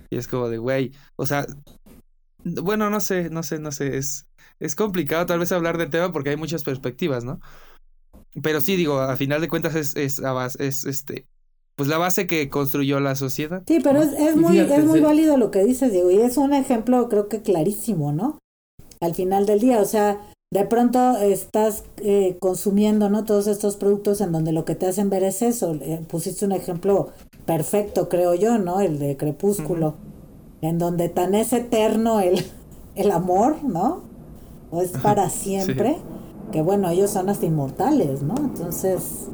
Y es como de, güey, o sea, bueno, no sé, no sé, no sé, es, es complicado tal vez hablar del tema porque hay muchas perspectivas, ¿no? Pero sí, digo, a final de cuentas es, es, es este, pues la base que construyó la sociedad. Sí, pero es, es muy, es muy válido lo que dices, Diego, y es un ejemplo creo que clarísimo, ¿no? Al final del día, o sea, de pronto estás eh, consumiendo, ¿no? Todos estos productos en donde lo que te hacen ver es eso. Eh, pusiste un ejemplo perfecto, creo yo, ¿no? El de Crepúsculo, en donde tan es eterno el, el amor, ¿no? O es para siempre, que bueno, ellos son hasta inmortales, ¿no? Entonces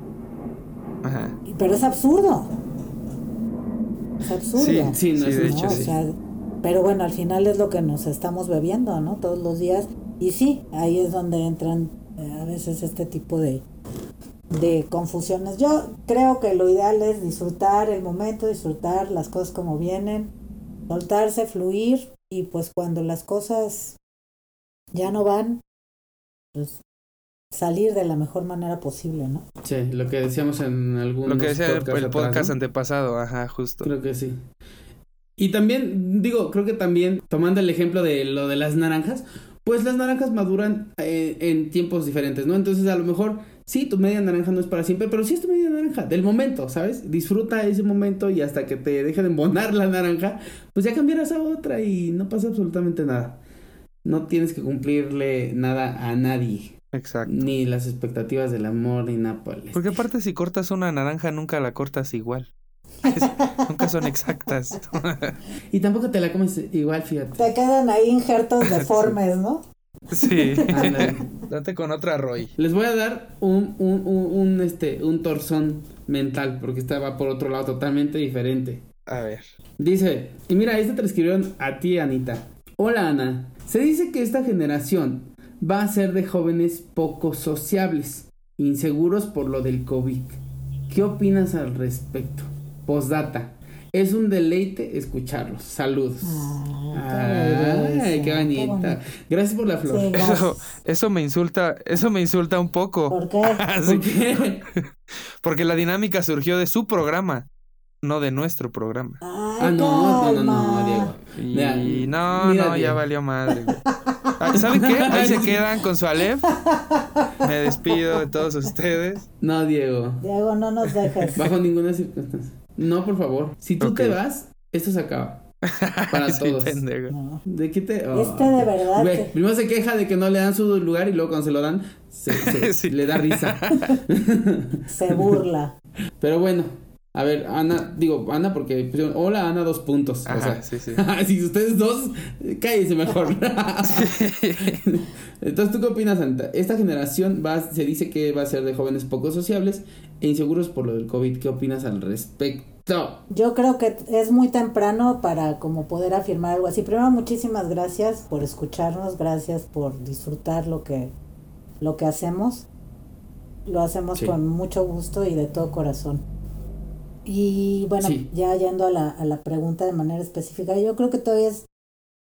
pero es absurdo. Es absurdo. Sí, sí, no, de hecho, pero bueno, al final es lo que nos estamos bebiendo, ¿no? Todos los días. Y sí, ahí es donde entran eh, a veces este tipo de, de confusiones. Yo creo que lo ideal es disfrutar el momento, disfrutar las cosas como vienen, soltarse, fluir y pues cuando las cosas ya no van, pues salir de la mejor manera posible, ¿no? Sí, lo que decíamos en algún Lo que decía el, podcast antepasado, ajá, justo. Creo que sí. Y también, digo, creo que también, tomando el ejemplo de lo de las naranjas, pues las naranjas maduran eh, en tiempos diferentes, ¿no? Entonces, a lo mejor, sí, tu media naranja no es para siempre, pero sí es tu media naranja, del momento, ¿sabes? Disfruta ese momento y hasta que te deje de embonar la naranja, pues ya cambiarás a otra y no pasa absolutamente nada. No tienes que cumplirle nada a nadie. Exacto. Ni las expectativas del amor ni Nápoles. Porque aparte si cortas una naranja nunca la cortas igual. Nunca son exactas. y tampoco te la comes igual, fíjate. Te quedan ahí injertos deformes, ¿no? Sí. Date con otra Roy. Les voy a dar un, un, un, este, un torzón mental, porque esta va por otro lado totalmente diferente. A ver. Dice, y mira, esta te escribieron a ti, Anita. Hola, Ana. Se dice que esta generación va a ser de jóvenes poco sociables, inseguros por lo del COVID. ¿Qué opinas al respecto? Postdata. Es un deleite escucharlos. Saludos. Ay, qué, bonita. Gracias por la flor. eso, me insulta, eso me insulta un poco. ¿Por qué? ¿Por qué? Porque la dinámica surgió de su programa, no de nuestro programa. ah, no, no, no, no, Diego. Y no, no, ya valió madre. ¿Saben qué? Ahí se quedan con su Aleph. Me despido de todos ustedes. No, Diego. Diego, no nos dejes. Bajo ninguna circunstancia. No, por favor. Si tú te vas, esto se acaba. Para todos. ¿De qué te.? Oh, este de verdad. Primero se queja de que no le dan su lugar y luego cuando se lo dan, se, le da risa. se burla. Pero bueno, A ver, Ana, digo, Ana, porque hola Ana, dos puntos. o sea, sí, sí. si ustedes dos, cállense mejor. Entonces, ¿tú qué opinas, Anta? Esta generación va, se dice que va a ser de jóvenes poco sociables e inseguros por lo del COVID. ¿Qué opinas al respecto? Yo creo que es muy temprano para como poder afirmar algo así. Primero, muchísimas gracias por escucharnos, gracias por disfrutar lo que, lo que hacemos. Lo hacemos con mucho gusto y de todo corazón. Y bueno, ya yendo a la, a la pregunta de manera específica, yo creo que todavía es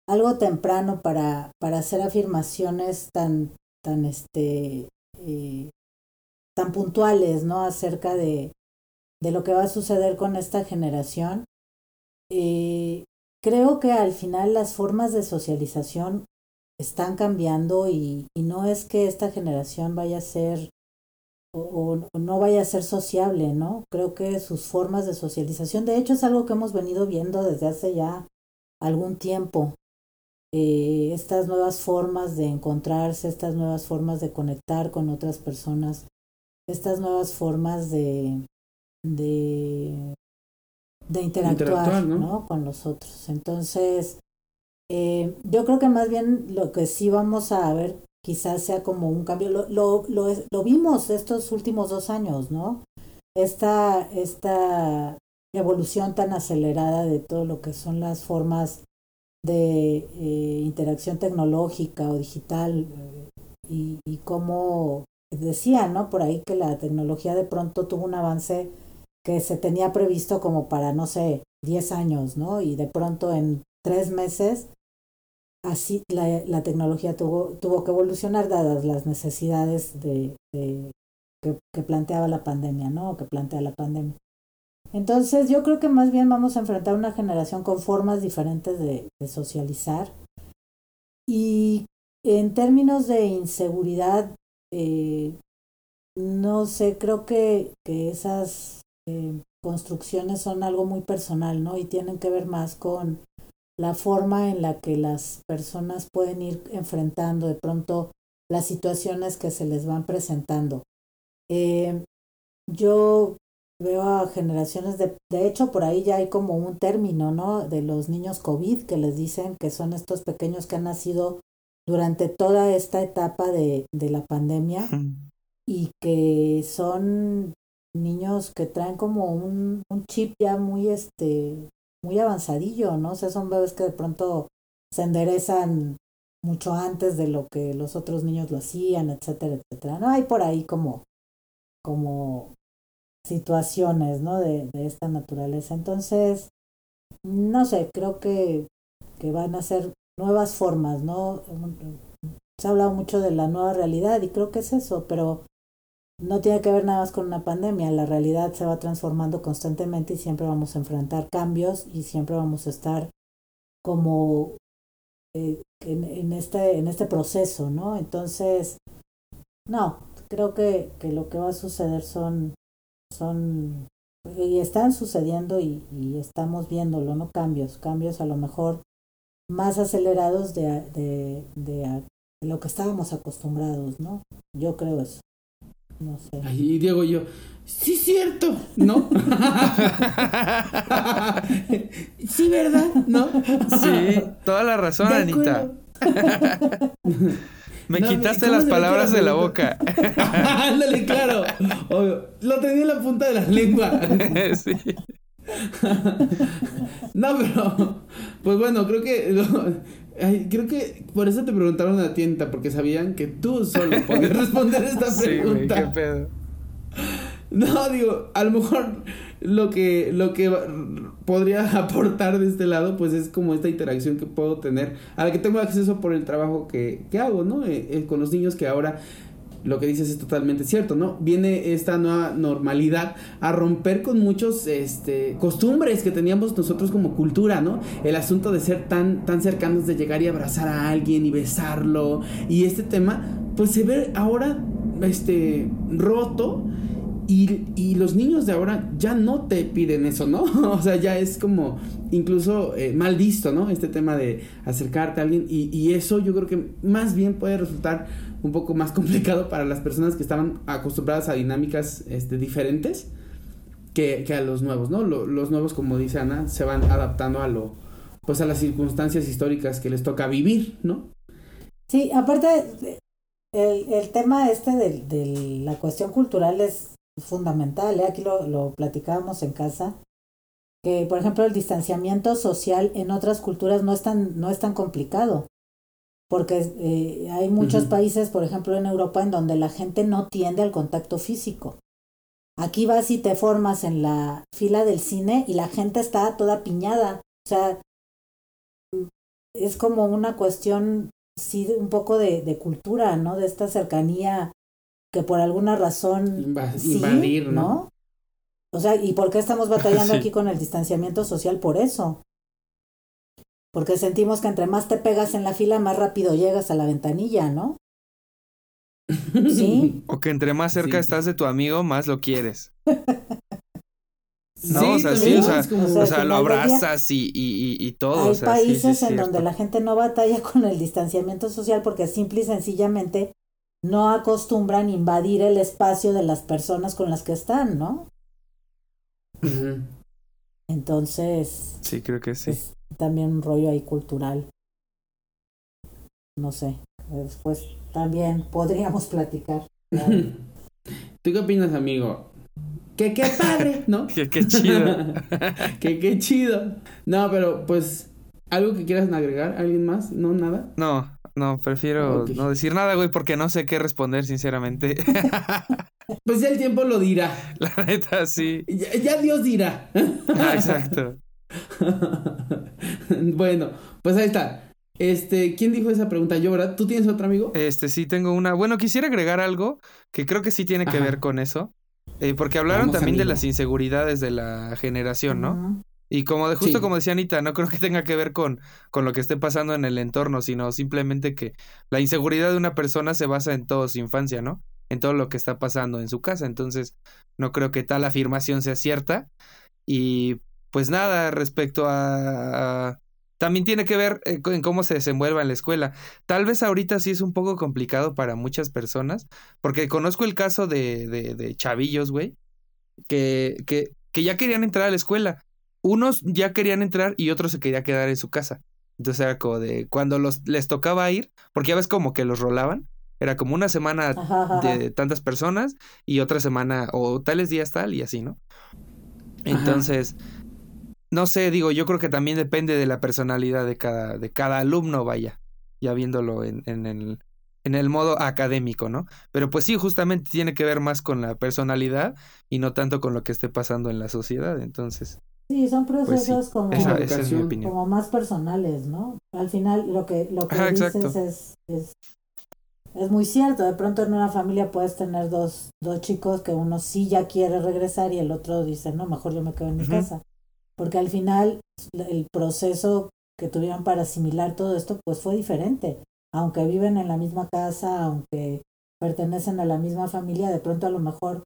algo temprano para, para hacer afirmaciones tan, tan, este, eh, tan puntuales, ¿no? Acerca de, de lo que va a suceder con esta generación. Eh, creo que al final las formas de socialización están cambiando y, y no es que esta generación vaya a ser o, no vaya a ser sociable, ¿no? Creo que sus formas de socialización, de hecho es algo que hemos venido viendo desde hace ya algún tiempo. Eh, estas nuevas formas de encontrarse, estas nuevas formas de conectar con otras personas, estas nuevas formas de, de, de interactuar, ¿no? con los otros. Entonces, eh, yo creo que más bien lo que sí vamos a ver quizás sea como un cambio. Lo, lo, lo, lo vimos estos últimos dos años, ¿no? Esta, esta evolución tan acelerada de todo lo que son las formas de eh, interacción tecnológica o digital eh, y, y cómo decía, ¿no? Por ahí que la tecnología de pronto tuvo un avance que se tenía previsto como para, no sé, 10 años, ¿no? Y de pronto en tres meses así la, la tecnología tuvo, tuvo que evolucionar dadas las necesidades de, de que, planteaba la pandemia, ¿no? que plantea la pandemia. Entonces yo creo que más bien vamos a enfrentar una generación con formas diferentes de, de socializar. Y en términos de inseguridad, eh, no sé, creo que, que esas eh, construcciones son algo muy personal, ¿no? Y tienen que ver más con la forma en la que las personas pueden ir enfrentando de pronto las situaciones que se les van presentando. Eh, yo veo a generaciones de, de hecho por ahí ya hay como un término, ¿no? De los niños COVID que les dicen que son estos pequeños que han nacido durante toda esta etapa de, de la pandemia y que son niños que traen como un, un chip ya muy este muy avanzadillo, ¿no? O sea, son bebés que de pronto se enderezan mucho antes de lo que los otros niños lo hacían, etcétera, etcétera. No hay por ahí como, como situaciones, ¿no? De, de esta naturaleza. Entonces, no sé, creo que, que van a ser nuevas formas, ¿no? Se ha hablado mucho de la nueva realidad y creo que es eso, pero no tiene que ver nada más con una pandemia, la realidad se va transformando constantemente y siempre vamos a enfrentar cambios y siempre vamos a estar como eh, en, este, en este proceso, ¿no? Entonces, no, creo que, que lo que va a suceder son, son y están sucediendo y, y estamos viéndolo, ¿no? Cambios, cambios a lo mejor más acelerados de, de, de, de lo que estábamos acostumbrados, ¿no? Yo creo eso. No sé. Y Diego y yo, sí, cierto, ¿no? sí, ¿verdad? ¿No? Sí, toda la razón, Anita. Me quitaste las palabras de la boca. Ándale, claro. Obvio. Lo tenía en la punta de la lengua. sí. no, pero. Pues bueno, creo que. Ay, creo que por eso te preguntaron a tienta, porque sabían que tú solo podías responder esta pregunta. Sí, qué pedo. No, digo, a lo mejor lo que, lo que podría aportar de este lado, pues es como esta interacción que puedo tener, a la que tengo acceso por el trabajo que, que hago, ¿no? Eh, eh, con los niños que ahora lo que dices es totalmente cierto, ¿no? Viene esta nueva normalidad a romper con muchos este, costumbres que teníamos nosotros como cultura, ¿no? El asunto de ser tan, tan cercanos, de llegar y abrazar a alguien y besarlo. Y este tema, pues se ve ahora este, roto. Y, y, los niños de ahora ya no te piden eso, ¿no? o sea, ya es como incluso eh, mal visto, ¿no? Este tema de acercarte a alguien. Y, y eso yo creo que más bien puede resultar un poco más complicado para las personas que estaban acostumbradas a dinámicas este, diferentes. que, que a los nuevos, ¿no? los nuevos, como dice Ana, se van adaptando a lo, pues a las circunstancias históricas que les toca vivir, ¿no? Sí, aparte, el, el tema este de, de, la cuestión cultural es fundamental, ¿eh? aquí lo, lo platicábamos en casa, que por ejemplo el distanciamiento social en otras culturas no es tan, no es tan complicado, porque eh, hay muchos países, por ejemplo en Europa, en donde la gente no tiende al contacto físico. Aquí vas y te formas en la fila del cine y la gente está toda piñada. O sea, es como una cuestión, sí, un poco de, de cultura, ¿no? De esta cercanía que por alguna razón... invadir, ¿no? O sea, ¿y por qué estamos batallando aquí con el distanciamiento social? Por eso. Porque sentimos que entre más te pegas en la fila, más rápido llegas a la ventanilla, ¿no? Sí. O que entre más cerca estás de tu amigo, más lo quieres. No, o sea, sí, o sea, lo abrazas y, y, y, todo. Hay países en donde la gente no batalla con el distanciamiento social porque simple y sencillamente no acostumbran invadir el espacio de las personas con las que están, ¿no? Entonces. Sí, creo que sí. Es también un rollo ahí cultural. No sé. Después también podríamos platicar. ¿Tú qué opinas, amigo? Que qué padre, ¿no? que qué chido. que qué chido. No, pero pues, ¿algo que quieras agregar? ¿Alguien más? ¿No? ¿Nada? No, no, prefiero no decir nada, güey, porque no sé qué responder, sinceramente. pues ya el tiempo lo dirá. La neta, sí. Ya, Dios dirá. Ah, exacto. bueno, pues ahí está. Este, ¿quién dijo esa pregunta? Yo, ¿verdad? ¿Tú tienes otro amigo? Este, sí, tengo una. Bueno, quisiera agregar algo que creo que sí tiene que ver con eso. Eh, porque hablaron también de las inseguridades de la generación, ¿no? Y como de justo como decía Anita, no creo que tenga que ver con, con lo que esté pasando en el entorno, sino simplemente que la inseguridad de una persona se basa en toda su infancia, ¿no? En todo lo que está pasando en su casa. Entonces, no creo que tal afirmación sea cierta. Y pues nada, respecto a, también tiene que ver eh, en cómo se desenvuelva en la escuela. Tal vez ahorita sí es un poco complicado para muchas personas, porque conozco el caso de, de, de chavillos, güey, que, que, que ya querían entrar a la escuela unos ya querían entrar y otros se quería quedar en su casa. Entonces era como de cuando los les tocaba ir, porque ya ves como que los rolaban, era como una semana de tantas personas y otra semana o tales días tal y así, ¿no? Entonces, no sé, digo, yo creo que también depende de la personalidad de cada, de cada alumno, vaya, ya viéndolo en, en, el, en el modo académico, ¿no? Pero pues sí, justamente tiene que ver más con la personalidad y no tanto con lo que esté pasando en la sociedad, entonces. Sí, son pues procesos como, como más personales, ¿no? Al final lo que, lo que dices es, es, es, muy cierto. De pronto en una familia puedes tener dos, dos chicos que uno sí ya quiere regresar y el otro dice, no, mejor yo me quedo en mi casa. Porque al final el proceso que tuvieron para asimilar todo esto pues fue diferente. Aunque viven en la misma casa, aunque pertenecen a la misma familia, de pronto a lo mejor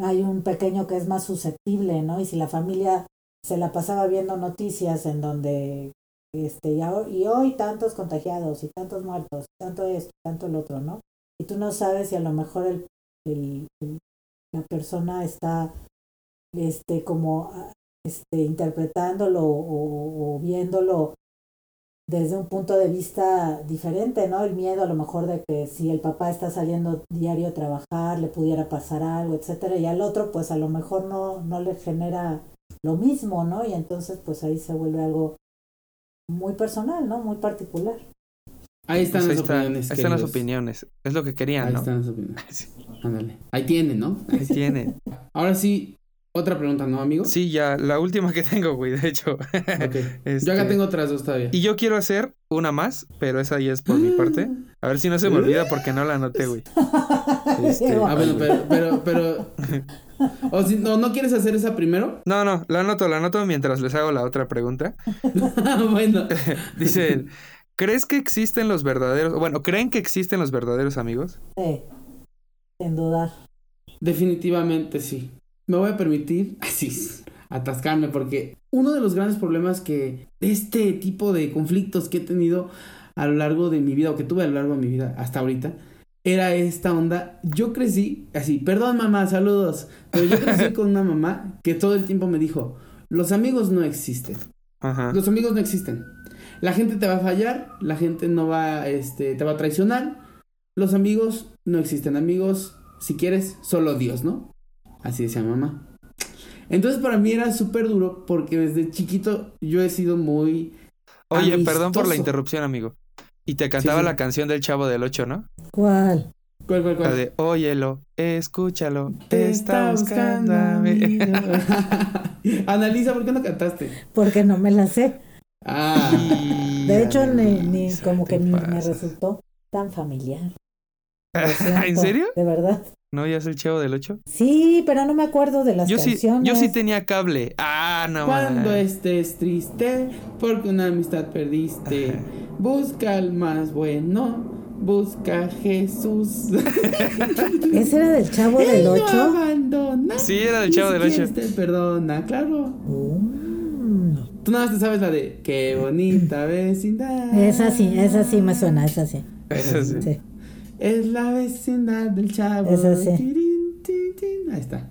hay un pequeño que es más susceptible, ¿no? Y si la familia se la pasaba viendo noticias en donde este y, y hoy tantos contagiados y tantos muertos, tanto esto, tanto el otro, ¿no? Y tú no sabes si a lo mejor el, el, la persona está este como este interpretándolo o, o, viéndolo desde un punto de vista diferente, ¿no? El miedo a lo mejor de que si el papá está saliendo diario a trabajar, le pudiera pasar algo, etcétera, y al otro pues a lo mejor no, no le genera lo mismo, ¿no? Y entonces pues ahí se vuelve algo muy personal, ¿no? Muy particular. Ahí están pues las opiniones. Ahí están las opiniones. Es lo que querían, ahí están las opiniones. Ándale. Ahí tienen, ¿no? Ahí tienen. Ahora sí, otra pregunta, ¿no, amigo? Sí, ya, la última que tengo, güey, de hecho. Yo acá tengo otras dos todavía. Y yo quiero hacer una más, pero esa ya es por mi parte. A ver si no se me olvida porque no la anoté, güey. Este... Ah, bueno, pero, pero, pero... O si no, ¿no quieres hacer esa primero? No, no, la anoto, la anoto mientras les hago la otra pregunta. bueno. Dice, ¿crees que existen los verdaderos, bueno, creen que existen los verdaderos amigos? Sí, sin dudar. Definitivamente sí me voy a permitir así atascarme porque uno de los grandes problemas que este tipo de conflictos que he tenido a lo largo de mi vida o que tuve a lo largo de mi vida hasta ahorita era esta onda. Yo crecí así, perdón mamá, saludos, pero yo crecí con una mamá que todo el tiempo me dijo, los amigos no existen. Ajá. Los amigos no existen. La gente te va a fallar, la gente no va, este, te va a traicionar. Los amigos no existen. Amigos, si quieres, solo Dios, ¿no? Así decía mamá. Entonces para mí era súper duro porque desde chiquito yo he sido muy... Oye, perdón por la interrupción, amigo. Y te cantaba sí. la canción del Chavo del Ocho, ¿no? ¿Cuál? ¿Cuál, cuál, cuál? La de Óyelo, escúchalo, Te está buscando a mí. Analiza, ¿por qué no cantaste? Porque no me la sé. Ah, De hecho, ni, ni como que ¿qué ni me resultó tan familiar. ¿En serio? De verdad. ¿No ya es el Chavo del Ocho? Sí, pero no me acuerdo de las Yo sí, canciones. yo sí tenía cable. Ah, no cuando man. estés triste, porque una amistad perdiste, Ajá. busca al más bueno, busca a Jesús. ¿Ese era del Chavo del Él no Ocho? abandona. Sí, era del Chavo del siquiera Ocho. te perdona, claro. Mm. Tú nada más te sabes la de qué bonita vecindad. Esa sí, esa sí me suena, esa sí. Eso sí. Sí. Es la vecindad del chavo. Esa sí. Tirín. Ahí está.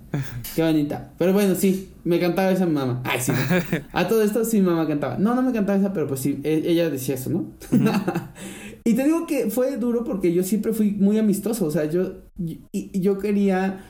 Qué bonita. Pero bueno, sí, me cantaba esa mamá. Ay, sí. A todo esto sí mamá cantaba. No, no me cantaba esa, pero pues sí, e- ella decía eso, ¿no? y te digo que fue duro porque yo siempre fui muy amistoso. O sea, yo, y, y yo quería.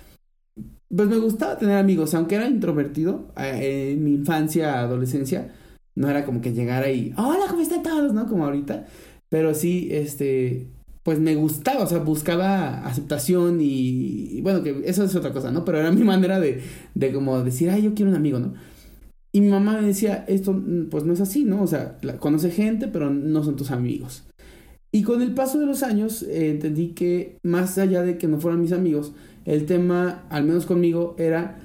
Pues me gustaba tener amigos, aunque era introvertido eh, en mi infancia, adolescencia. No era como que llegara y, hola, ¿cómo están todos? ¿No? Como ahorita. Pero sí, este, pues me gustaba, o sea, buscaba aceptación y, bueno, que eso es otra cosa, ¿no? Pero era mi manera de, de como decir, ay, yo quiero un amigo, ¿no? Y mi mamá me decía, esto mm, pues no es así, ¿no? O sea, conoce gente, pero no son tus amigos. Y con el paso de los años eh, entendí que más allá de que no fueran mis amigos, el tema, al menos conmigo, era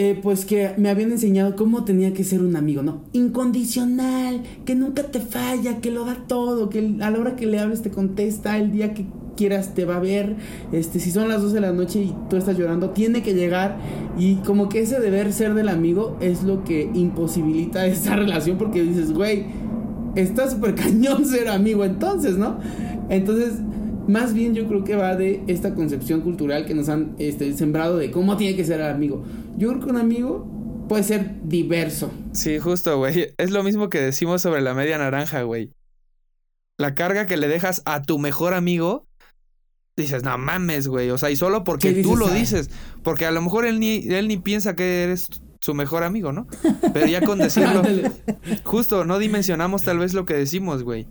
eh, pues que me habían enseñado cómo tenía que ser un amigo, ¿no? Incondicional, que nunca te falla, que lo da todo, que a la hora que le hables te contesta, el día que quieras te va a ver, este, si son las 12 de la noche y tú estás llorando, tiene que llegar y como que ese deber ser del amigo es lo que imposibilita esa relación porque dices, güey, está súper cañón ser amigo entonces, ¿no? Entonces, más bien yo creo que va de esta concepción cultural que nos han este, sembrado de cómo tiene que ser el amigo. Yo creo que un amigo puede ser diverso. Sí, justo, güey. Es lo mismo que decimos sobre la media naranja, güey. La carga que le dejas a tu mejor amigo, dices, no mames, güey. O sea, y solo porque ¿Qué tú dices? lo Ay. dices. Porque a lo mejor él ni, él ni piensa que eres su mejor amigo, ¿no? Pero ya con decirlo, justo, no dimensionamos tal vez lo que decimos, güey.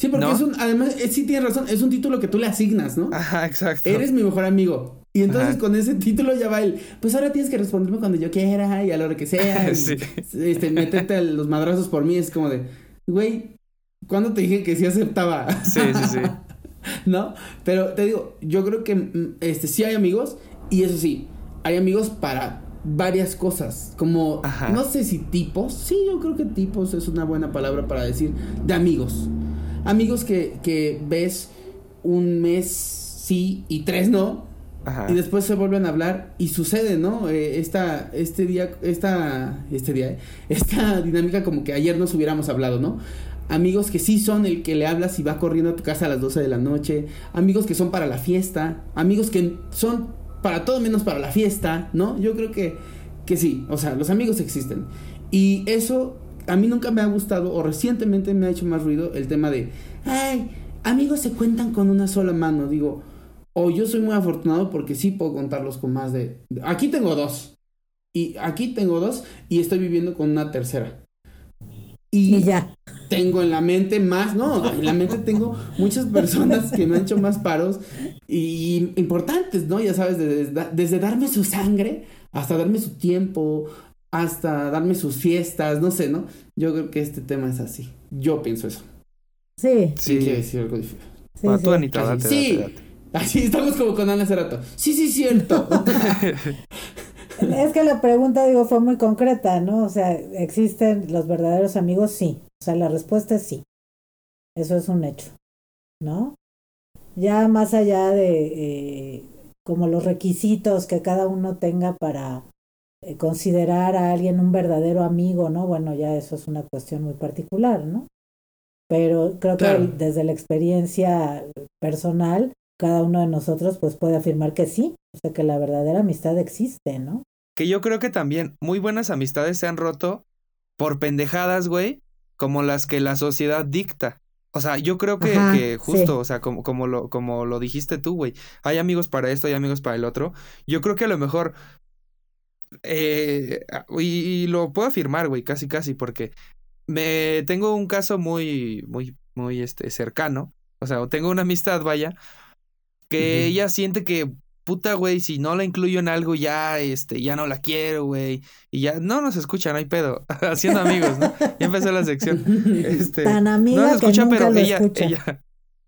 Sí, porque ¿No? es un, además, eh, sí tienes razón, es un título que tú le asignas, ¿no? Ajá, exacto. Eres mi mejor amigo. Y entonces Ajá. con ese título ya va el, pues ahora tienes que responderme cuando yo quiera y a la hora que sea. y, Sí. Este, meterte a los madrazos por mí es como de, güey, ¿cuándo te dije que sí aceptaba? Sí, sí, sí. ¿No? Pero te digo, yo creo que mm, este sí hay amigos y eso sí, hay amigos para varias cosas, como Ajá. no sé si tipos, sí, yo creo que tipos es una buena palabra para decir de amigos. Amigos que, que ves un mes sí y tres no, Ajá. y después se vuelven a hablar y sucede, ¿no? Eh, esta, este día, esta, este día, eh, esta dinámica como que ayer nos hubiéramos hablado, ¿no? Amigos que sí son el que le hablas y va corriendo a tu casa a las 12 de la noche, amigos que son para la fiesta, amigos que son para todo menos para la fiesta, ¿no? Yo creo que, que sí, o sea, los amigos existen. Y eso a mí nunca me ha gustado o recientemente me ha hecho más ruido el tema de, ay, amigos se cuentan con una sola mano, digo, o yo soy muy afortunado porque sí puedo contarlos con más de... Aquí tengo dos. Y aquí tengo dos y estoy viviendo con una tercera. Y, Y ya. tengo en la mente más, no, en la mente tengo muchas personas que me han hecho más paros y importantes, ¿no? Ya sabes, desde, desde darme su sangre hasta darme su tiempo, hasta darme sus fiestas, no sé, ¿no? Yo creo que este tema es así. Yo pienso eso. Sí, Sí, quiere Sí. decir algo diferente. sí, Bueno, sí. tú, Anita, Así, date, sí. date, date. Así estamos como con Ana hace rato. Sí, sí, cierto. Es que la pregunta, digo, fue muy concreta, ¿no? O sea, ¿existen los verdaderos amigos? Sí. O sea, la respuesta es sí. Eso es un hecho, ¿no? Ya más allá de eh, como los requisitos que cada uno tenga para considerar a alguien un verdadero amigo, ¿no? Bueno, ya eso es una cuestión muy particular, ¿no? pero creo que desde la experiencia personal, cada uno de nosotros pues puede afirmar que sí, o sea que la verdadera amistad existe, ¿no? Que yo creo que también muy buenas amistades se han roto por pendejadas, güey, como las que la sociedad dicta. O sea, yo creo que, justo, o sea, como, como, lo, como lo dijiste tú, güey, hay amigos para esto, hay amigos para el otro. Yo creo que a lo mejor, eh, y, lo puedo afirmar, güey, casi, casi, porque me tengo un caso muy, muy, muy, este, cercano. O sea, tengo una amistad, vaya, que ella siente que puta, güey, si no la incluyo en algo ya, este, ya no la quiero, güey. Y ya, no nos escucha, no hay pedo. Haciendo amigos, ¿no? Ya empezó la sección. Este, Tan amiga no nos escucha, pero ella, ella,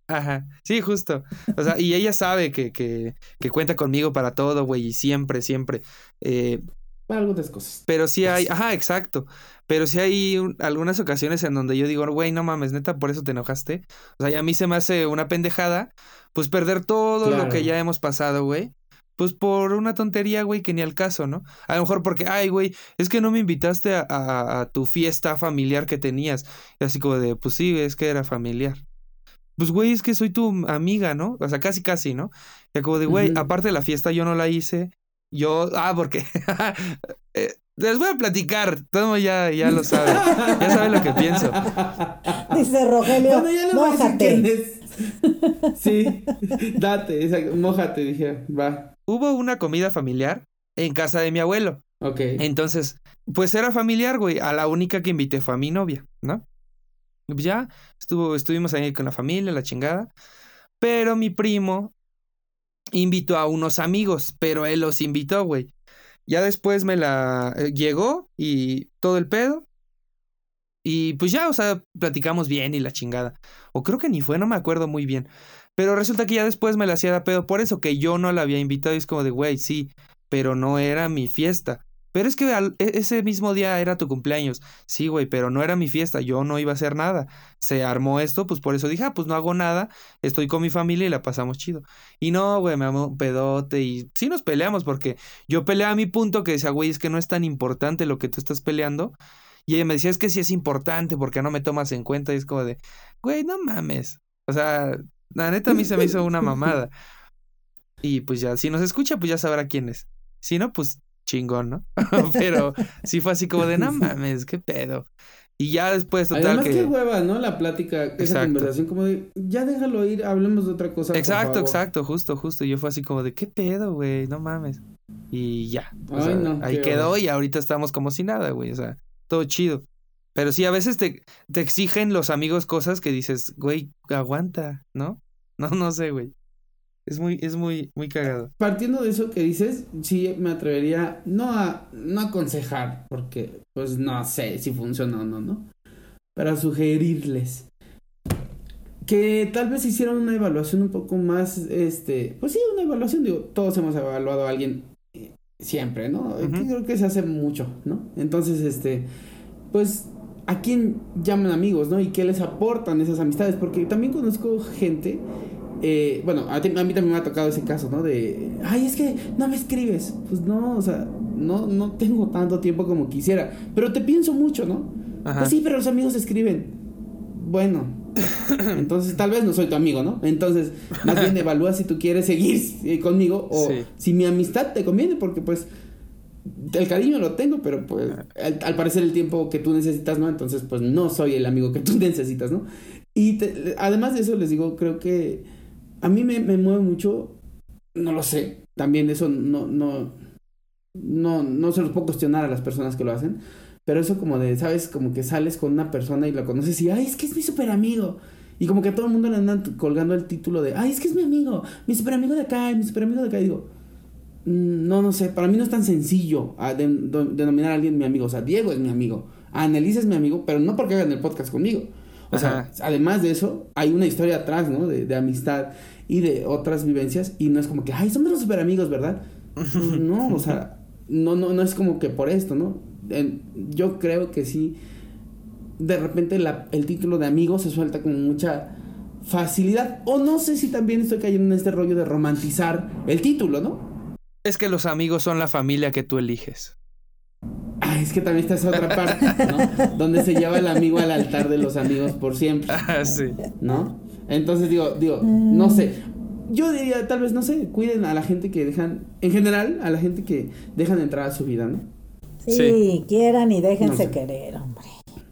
Ajá, sí, justo. O sea, y ella sabe que, que, que cuenta conmigo para todo, güey, y siempre, siempre. Eh, para algunas cosas. Pero sí hay, ajá, exacto. Pero sí hay algunas ocasiones en donde yo digo, güey, no mames, neta, por eso te enojaste. O sea, y a mí se me hace una pendejada pues perder todo lo que ya hemos pasado, güey. Pues por una tontería, güey, que ni al caso, ¿no? A lo mejor porque, ay, güey, es que no me invitaste a, a, tu fiesta familiar que tenías. Y así como de, pues sí, es que era familiar. Pues, güey, es que soy tu amiga, ¿no? O sea, casi, casi, ¿no? Y como de, güey, aparte de la fiesta yo no la hice. Yo, ah, porque eh, les voy a platicar, todo ya, ya lo sabe, ya sabe lo que pienso. Dice Rogelio, bueno, ya mójate. Sí, date, mójate, dije, va. Hubo una comida familiar en casa de mi abuelo. Ok. Entonces, pues era familiar, güey. A la única que invité fue a mi novia, ¿no? Pues ya estuvo, estuvimos ahí con la familia, la chingada. Pero mi primo invitó a unos amigos, pero él los invitó, güey. Ya después me la eh, llegó y todo el pedo. Y pues ya, o sea, platicamos bien y la chingada. O creo que ni fue, no me acuerdo muy bien. Pero resulta que ya después me la hacía de pedo por eso, que yo no la había invitado. Y es como de, güey, sí, pero no era mi fiesta. Pero es que e, ese mismo día era tu cumpleaños. Sí, güey, pero no era mi fiesta, yo no iba a hacer nada. Se armó esto, pues por eso dije, ah, pues no hago nada, estoy con mi familia y la pasamos chido. Y no, güey, me amo un pedote y sí nos peleamos porque yo peleaba a mi punto que decía, güey, es que no es tan importante lo que tú estás peleando. Y ella me decía, es que sí es importante porque no me tomas en cuenta. Y es como de, güey, no mames. O sea, la neta a mí se me hizo una mamada. Y pues ya, si nos escucha, pues ya sabrá quién es. Si no, pues chingón, ¿no? Pero sí fue así como de, no mames, qué pedo. Y ya después, total Además, que... qué hueva, ¿no? La plática, esa conversación, como de, ya déjalo ir, hablemos de otra cosa. Exacto, exacto, justo, justo. Yo fue así como de, qué pedo, güey, no mames. Y ya. ahí quedó y ahorita estamos como si nada, güey. O sea, todo chido. Pero sí, a veces te, te exigen los amigos cosas que dices, güey, aguanta, ¿no? No, no sé, güey. Es muy, es muy, muy cagado. Partiendo de eso que dices, sí me atrevería no a, no aconsejar, porque pues no sé si funciona o no, ¿no? Para sugerirles que tal vez hicieran una evaluación un poco más, este, pues sí, una evaluación, digo, todos hemos evaluado a alguien eh, siempre, ¿no? Creo que se hace mucho, ¿no? Entonces, este, pues, ¿a quién llaman amigos, ¿no? Y qué les aportan esas amistades, porque también conozco gente eh, bueno, a, mí también me ha tocado ese caso, ¿no? De, ay, es que no me escribes. Pues no, o sea, no, no tengo tanto tiempo como quisiera, pero te pienso mucho, ¿no? Pues sí, pero los amigos escriben. Bueno, entonces tal vez no soy tu amigo, ¿no? Entonces, más bien evalúa si tú quieres seguir eh, conmigo o si mi amistad te conviene, porque pues el cariño lo tengo, pero pues al, parecer el tiempo que tú necesitas, ¿no? Entonces, pues no soy el amigo que tú necesitas, ¿no? Y además de eso, les digo, creo que a mí me, me mueve mucho, no lo sé, también eso no, no, no, no se los puedo cuestionar a las personas que lo hacen, pero eso como de, ¿sabes? Como que sales con una persona y la conoces y, ay, es que es mi super amigo. Y como que a todo el mundo le andan colgando el título de, ay, es que es mi amigo, mi super amigo de acá, mi super amigo de acá. Y digo, mm, no, no sé, para mí no es tan sencillo a denominar a alguien mi amigo. O sea, Diego es mi amigo, Annelise es mi amigo, pero no porque hagan el podcast conmigo. O sea, además de eso, hay una historia atrás, ¿no? De, de amistad y de otras vivencias y no es como que, ay, somos los super amigos, ¿verdad? no, o sea, no, no, no es como que por esto, ¿no? yo creo que sí, de repente la, el título de amigo se suelta con mucha facilidad o no sé si también estoy cayendo en este rollo de romantizar el título, ¿no? Es que los amigos son la familia que tú eliges. Ay, es que también está esa otra parte, ¿no? Donde se lleva el amigo al altar de los amigos por siempre. Ah, sí. ¿No? Entonces digo, digo, no sé. Yo diría, tal vez, no sé, cuiden a la gente que dejan, en general, a la gente que dejan entrar a su vida, ¿no? Sí, Sí. quieran y déjense No sé. querer, hombre.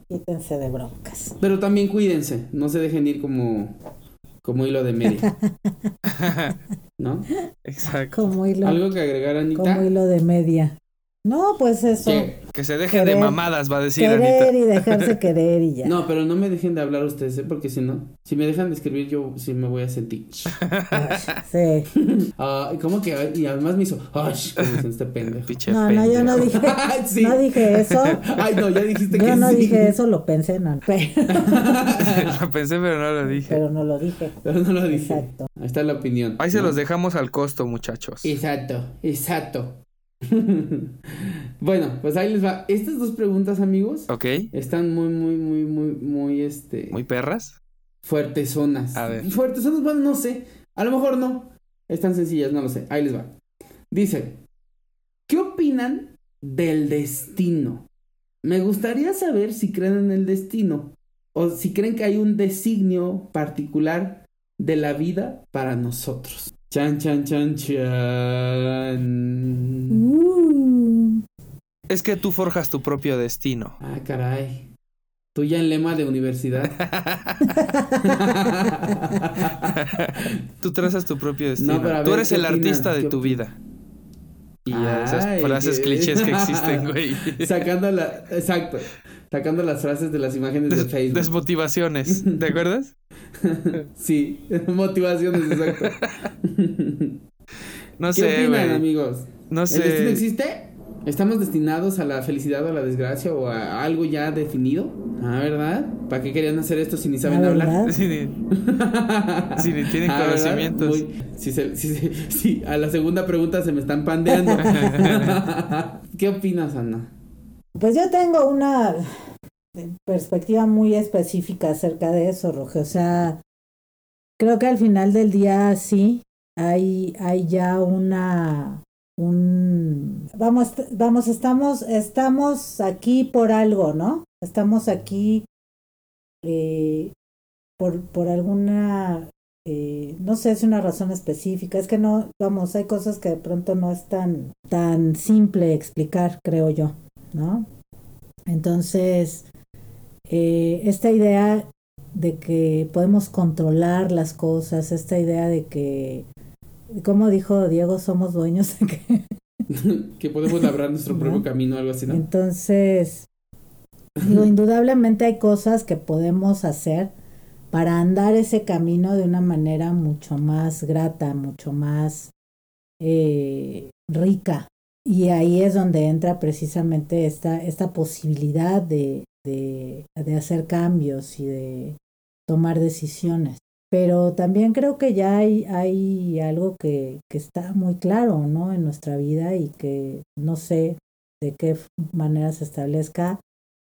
Quítense de broncas. Pero también cuídense, no se dejen ir como, como hilo de media. ¿No? Exacto. Como hilo, ¿Algo que agregar, Anita? como hilo de media. No, pues eso. ¿Qué? Que se dejen de mamadas, va a decir Querer Anita. y dejarse querer y ya. No, pero no me dejen de hablar ustedes, ¿eh? porque si no, si me dejan de escribir, yo sí me voy a sentir. Ay, sí. Ah, ¿Cómo que? Y además me hizo, ¡ay! Como dicen este pendejo. No, no, yo no dije, Sí. no dije eso. Ay, no, ya dijiste que Yo no sí. dije eso, lo pensé, no, pero, Lo pensé, pero no lo dije. pero no lo dije. Pero no lo dije. Exacto. Ahí está la opinión. Ahí se los dejamos al costo, muchachos. Exacto, exacto. bueno, pues ahí les va. Estas dos preguntas, amigos, ¿Ok? están muy, muy, muy, muy, muy, este... ¿Muy perras? Fuertezonas. A ver. Fuertezonas, bueno, no sé. A lo mejor no. Están sencillas, no lo sé. Ahí les va. Dice, ¿qué opinan del destino? Me gustaría saber si creen en el destino o si creen que hay un designio particular de la vida para nosotros. Chan, chan, chan, chan. Uh, Es que tú forjas tu propio destino. Ah, caray. Tú ya en lema de universidad. Tú trazas tu propio destino. No, Tú ver, eres ¿qué el opinan? artista de ¿Qué tu vida. Y ya esas Ay, frases qué- clichés que existen, güey. Sacando la, exacto, sacando las frases de las imágenes de Des- Facebook. desmotivaciones. ¿Te acuerdas? sí, motivaciones, exacto. No ¿Qué sé, opinan, güey. amigos? No ¿El destino sé. existe? ¿Estamos destinados a la felicidad o a la desgracia o a algo ya definido? Ah, ¿verdad? ¿Para qué querían hacer esto si ni saben ¿La hablar? verdad? Sí, ni- Sí, ni tienen Ah, conocimientos. Muy- sí, se- sí, sí, sí, a la segunda pregunta se me están pandeando. ¿Qué opinas, Ana? Pues yo tengo una perspectiva muy específica acerca de eso, Roge. O sea, creo que al final del día sí hay, hay ya una un vamos, vamos, estamos, estamos aquí por algo, ¿no? Estamos aquí eh, por, por alguna eh, no sé si una razón específica, es que no, vamos, hay cosas que de pronto no es tan, tan simple explicar, creo yo, ¿no? Entonces, eh, esta idea de que podemos controlar las cosas, esta idea de que, como dijo Diego, somos dueños de que... que podemos labrar nuestro ¿No? propio camino, algo así, ¿no? Entonces, digo, indudablemente hay cosas que podemos hacer para andar ese camino de una manera mucho más grata, mucho más eh, rica. Y ahí es donde entra precisamente esta, esta posibilidad de, de, de hacer cambios y de tomar decisiones. Pero también creo que ya hay, hay algo que, que está muy claro, ¿no? En nuestra vida y que no sé de qué manera se establezca.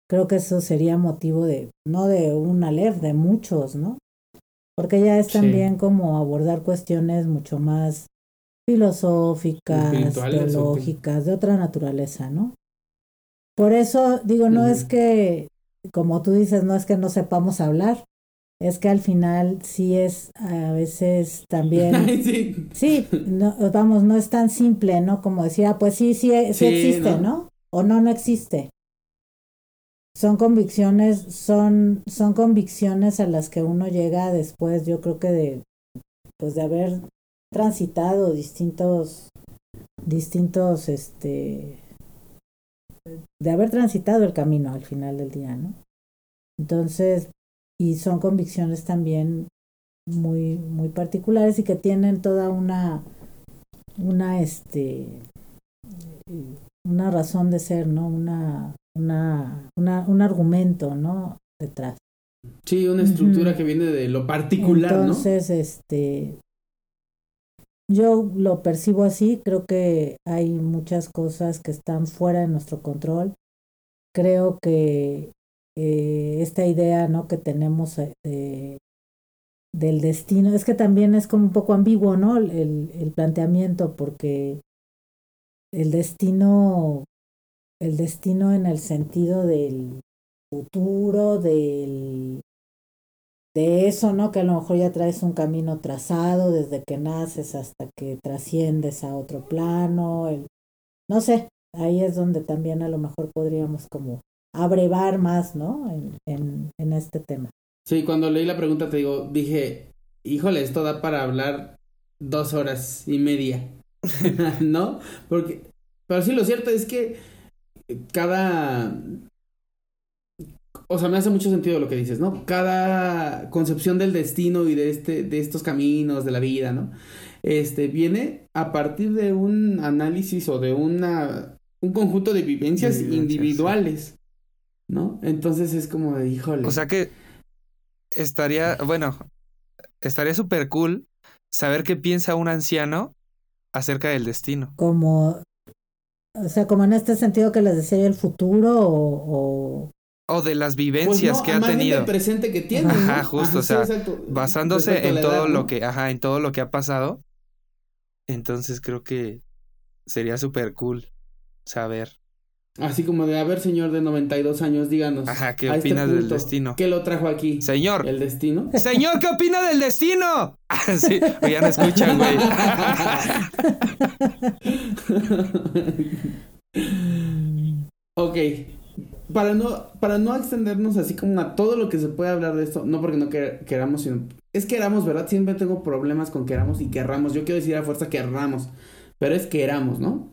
Creo que eso sería motivo de, no de un Aleph, de muchos, ¿no? Porque ya es Sí. también como abordar cuestiones mucho más filosóficas, teológicas, de otra naturaleza, ¿no? Por eso digo, no es que, como tú dices, no es que no sepamos hablar, es que al final sí es a veces también sí. Sí, no, vamos, no es tan simple, ¿no? Como decir, ah, pues sí, sí, sí, Sí, existe, ¿no? ¿no? O no, no existe. Son convicciones, son, son convicciones a las que uno llega después, yo creo que de, pues de haber transitado distintos, distintos, este, de haber transitado el camino al final del día, ¿no? Entonces, y son convicciones también muy muy particulares y que tienen toda una una este una razón de ser no una una, una un argumento no detrás. Sí, una estructura que viene de lo particular, entonces este yo lo percibo así creo que hay muchas cosas que están fuera de nuestro control creo que eh, esta idea no que tenemos eh, de del destino. Es que también es como un poco ambiguo, ¿no? El, el planteamiento, porque el destino el destino en el sentido del futuro, del de eso, ¿no? Que a lo mejor ya traes un camino trazado desde que naces hasta que trasciendes a otro plano, el, no sé, ahí es donde también a lo mejor podríamos como abrevar más, ¿no? En, en, en este tema. Sí, cuando leí la pregunta te digo, dije, híjole, esto da para hablar dos horas y media, ¿no? Porque, pero sí, lo cierto es que cada o sea, me hace mucho sentido lo que dices, ¿no? Cada concepción del destino y de este, de estos caminos de la vida, ¿no? Este viene a partir de un análisis o de una un conjunto de vivencias, individuales, ¿no? Entonces es como de, híjole. O sea que estaría, bueno, estaría súper cool saber qué piensa un anciano acerca del destino. Como, o sea, como en este sentido que les decía yo el futuro o, o de las vivencias pues que ha tenido. el presente que tiene. Ajá, justo, o sea, basándose en todo lo que, ajá, en todo lo que ha pasado. Entonces creo que sería súper cool saber. Así como de, a ver, señor de 92 años, díganos. Ajá, ¿qué este opina del destino? ¿Qué lo trajo aquí? Señor. ¿El destino? Señor, ¿qué opina del destino? sí, ya no escuchan, güey. ok, para no, para no extendernos así como a todo lo que se puede hablar de esto, no porque no queramos, sino es queramos, ¿verdad? Siempre tengo problemas con queramos y querramos. Yo quiero decir a fuerza querramos, pero es queramos, ¿no?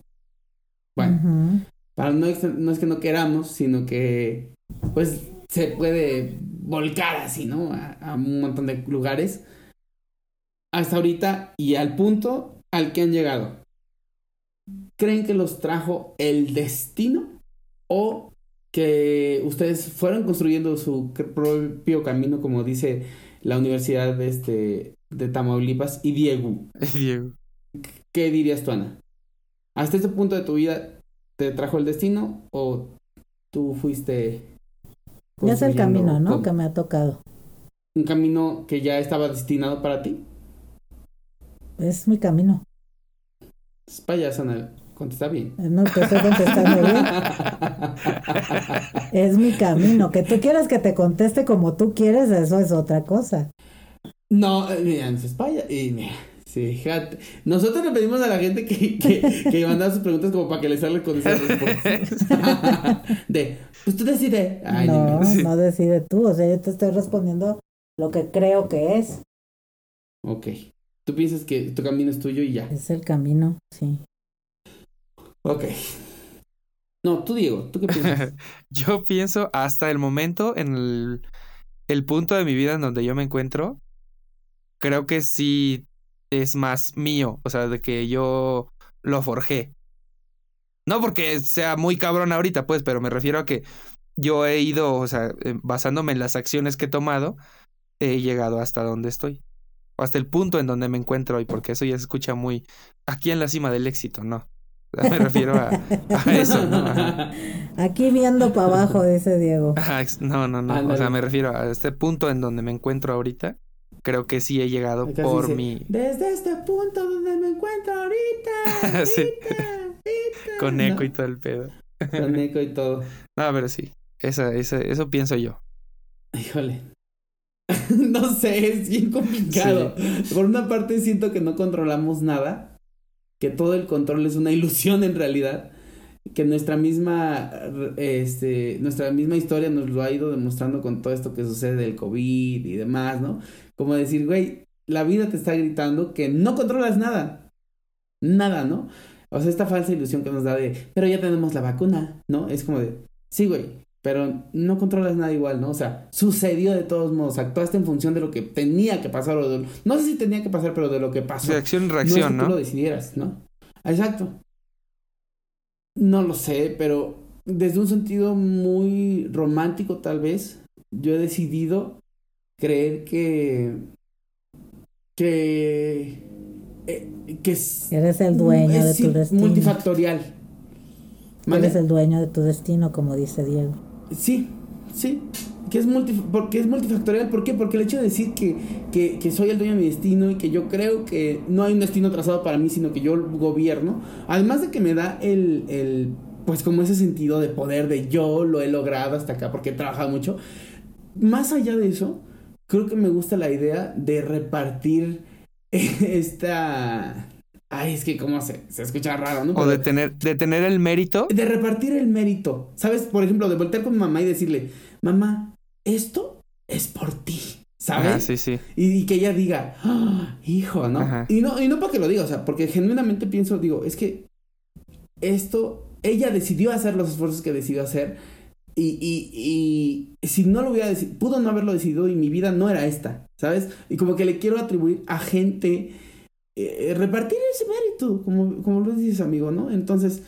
Bueno, para no, no es que no queramos, sino que pues se puede volcar así, ¿no? a un montón de lugares. Hasta ahorita y al punto al que han llegado. ¿Creen que los trajo el destino o que ustedes fueron construyendo su propio camino, como dice la Universidad de, este, de Tamaulipas, y Diego. Diego. ¿Qué dirías tú, Ana? ¿Hasta este punto de tu vida te trajo el destino o tú fuiste... Ya es el camino, ¿no? Que me ha tocado. ¿Un camino que ya estaba destinado para ti? Es mi camino. Es payasa, Ana. Contesta bien. Eh, no, te estoy contestando bien. es mi camino. Que tú quieras que te conteste como tú quieres, eso es otra cosa. No, eh, mira, es España y mira, sí, fíjate. Nosotros le pedimos a la gente que, que, que mandara sus preguntas como para que les salga con esas respuestas. de, pues tú decide. no, no decide tú. O sea, yo te estoy respondiendo lo que creo que es. Ok. Tú piensas que tu camino es tuyo y ya. Es el camino, sí. Ok. No, tú Diego, ¿tú qué piensas? yo pienso hasta el momento, en el, punto de mi vida en donde yo me encuentro, creo que sí es más mío, o sea, de que yo lo forjé. No porque sea muy cabrón ahorita, pues, pero me refiero a que yo he ido, o sea, eh, basándome en las acciones que he tomado, he llegado hasta donde estoy. O hasta el punto en donde me encuentro hoy, porque eso ya se escucha muy aquí en la cima del éxito, ¿no? Me refiero a, eso, ¿no? Aquí viendo para abajo, dice Diego. no, no, no. O sea, me refiero a este punto en donde me encuentro ahorita. Creo que sí he llegado por mi. Desde este punto donde me encuentro ahorita. sí. Con eco y todo el pedo. Con eco y todo. No, pero sí. Esa, esa, eso pienso yo. Híjole. no sé, es bien complicado. Por una parte siento que no controlamos nada que todo el control es una ilusión en realidad, que nuestra misma, este, nuestra misma historia nos lo ha ido demostrando con todo esto que sucede del COVID y demás, ¿no? Como decir, güey, la vida te está gritando que no controlas nada, nada, ¿no? O sea, esta falsa ilusión que nos da de, pero ya tenemos la vacuna, ¿no? Es como de, sí, güey, pero no controlas nada igual, ¿no? O sea, sucedió de todos modos, actuaste en función de lo que tenía que pasar o de, no sé si tenía que pasar, pero de lo que pasó. De acción y reacción, no, es que tú lo decidieras, ¿no? Exacto. No lo sé, pero desde un sentido muy romántico tal vez, yo he decidido creer que que eh, que eres el dueño de tu destino. Multifactorial. Eres el dueño de tu destino, como dice Diego. Sí, sí. Que es, porque es multifactorial. ¿Por qué? Porque el hecho de decir que, que, que, soy el dueño de mi destino y que yo creo que no hay un destino trazado para mí, sino que yo gobierno, además de que me da el, el pues como ese sentido de poder de yo lo he logrado hasta acá porque he trabajado mucho. Más allá de eso, creo que me gusta la idea de repartir esta... Ay, es que como se, se escucha raro, ¿no? o de tener, de tener el mérito. De repartir el mérito. ¿Sabes? Por ejemplo, de voltear con mi mamá y decirle, mamá, esto es por ti. ¿Sabes? Ah, sí, sí. Y, que ella diga, ¡Ah, hijo, ¿no? Y ¿no? Y no para que lo diga, o sea, porque genuinamente pienso, digo, es que esto, ella decidió hacer los esfuerzos que decidió hacer. Y, y, y si no lo hubiera decidido, pudo no haberlo decidido y mi vida no era esta, ¿sabes? Y como que le quiero atribuir a gente, eh, repartir ese mérito, como, como lo dices, amigo, ¿no? Entonces,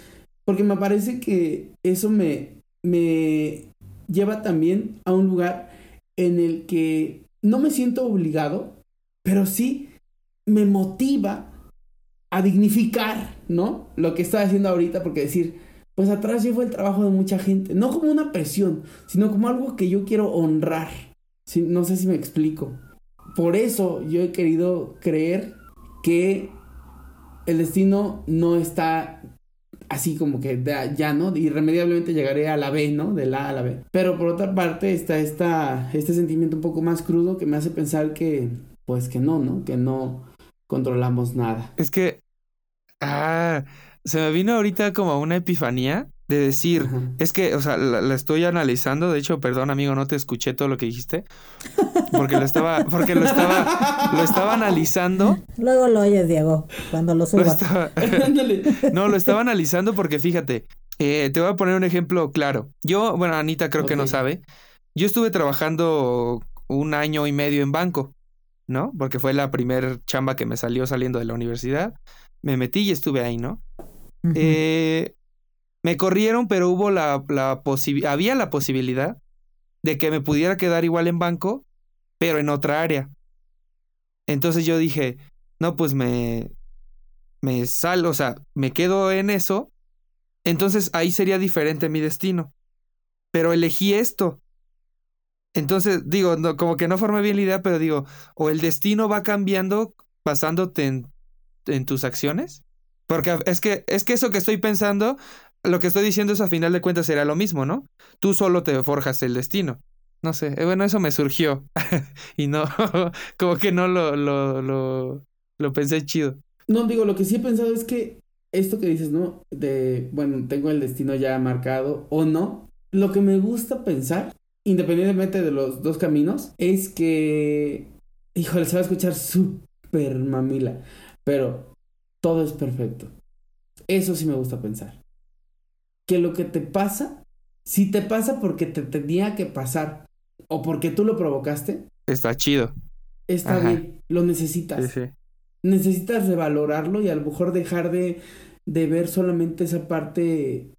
porque me parece que eso me, me lleva también a un lugar en el que no me siento obligado, pero sí me motiva a dignificar, ¿no? Lo que estoy haciendo ahorita, porque decir, pues atrás fue el trabajo de mucha gente, no como una presión, sino como algo que yo quiero honrar. no sé si me explico. Por eso yo he querido creer que el destino no está así como que ya, ¿no? Irremediablemente llegaré a la B, ¿no? De la A a la B. Pero por otra parte está esta, este sentimiento un poco más crudo que me hace pensar que, pues que no, ¿no? Que no controlamos nada. Es que, ah, se me vino ahorita como una epifanía de decir, es que, o sea, la, estoy analizando, de hecho, perdón amigo, no te escuché todo lo que dijiste, porque lo estaba, porque lo estaba, lo estaba analizando. Luego lo oyes, Diego, cuando lo suba. no, lo estaba analizando porque fíjate, eh, te voy a poner un ejemplo claro. Yo, bueno, Anita creo que no sabe, yo estuve trabajando un año y medio en banco, ¿no? Porque fue la primer chamba que me salió saliendo de la universidad. Me metí y estuve ahí, ¿no? eh, me corrieron, pero hubo la, había la posibilidad de que me pudiera quedar igual en banco, pero en otra área. Entonces yo dije, no, pues me, me salgo, o sea, me quedo en eso, entonces ahí sería diferente mi destino. Pero elegí esto. Entonces, digo, como que no formé bien la idea, pero digo, o el destino va cambiando basándote en, en tus acciones. Porque es que, es que eso que estoy pensando lo que estoy diciendo es a final de cuentas será lo mismo, ¿no? Tú solo te forjas el destino. No sé, eh, bueno, eso me surgió. y no, como que no lo, lo, lo, lo pensé chido. No, digo, lo que sí he pensado es que esto que dices, ¿no? De, bueno, tengo el destino ya marcado o no. Lo que me gusta pensar, independientemente de los dos caminos, es que, híjole, se va a escuchar súper mamila, pero todo es perfecto. Eso sí me gusta pensar que lo que te pasa, si te pasa porque te tenía que pasar o porque tú lo provocaste, está chido. Está bien, lo necesitas. Necesitas revalorarlo y a lo mejor dejar de, de ver solamente esa parte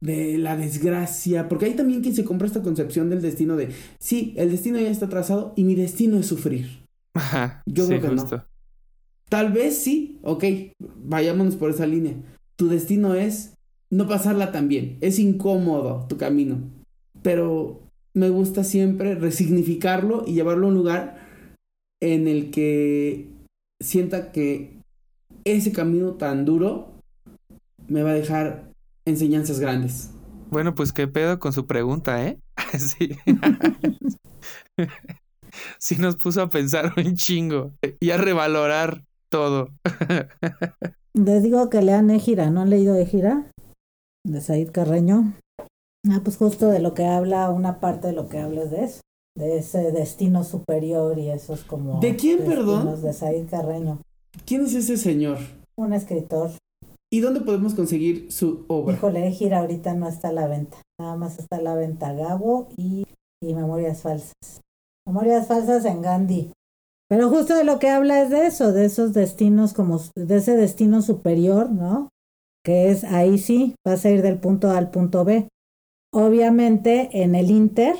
de la desgracia, porque hay también quien se compra esta concepción del destino de, sí, el destino ya está trazado y mi destino es sufrir. Ajá. Yo creo que no. Tal vez sí, ok, vayámonos por esa línea. Tu destino es no pasarla tan bien. Es incómodo tu camino. Pero me gusta siempre resignificarlo y llevarlo a un lugar en el que sienta que ese camino tan duro me va a dejar enseñanzas grandes. Bueno, pues qué pedo con su pregunta, ¿eh? sí. sí nos puso a pensar un chingo y a revalorar todo. Les digo que lean Ejira, ¿no han leído Ejira? De Said Carreño. Ah, pues justo de lo que habla, una parte de lo que habla es de eso, de ese destino superior y esos como... ¿De quién, perdón? De Said Carreño. ¿Quién es ese señor? Un escritor. ¿Y dónde podemos conseguir su obra? Híjole, Gira ahorita no está a la venta. Nada más está a la venta Gabo y, y Memorias Falsas. Memorias Falsas en Gandhi. Pero justo de lo que habla es de eso, de esos destinos como, de ese destino superior, ¿no? Que es ahí sí, vas a ir del punto A al punto B. Obviamente en el Inter,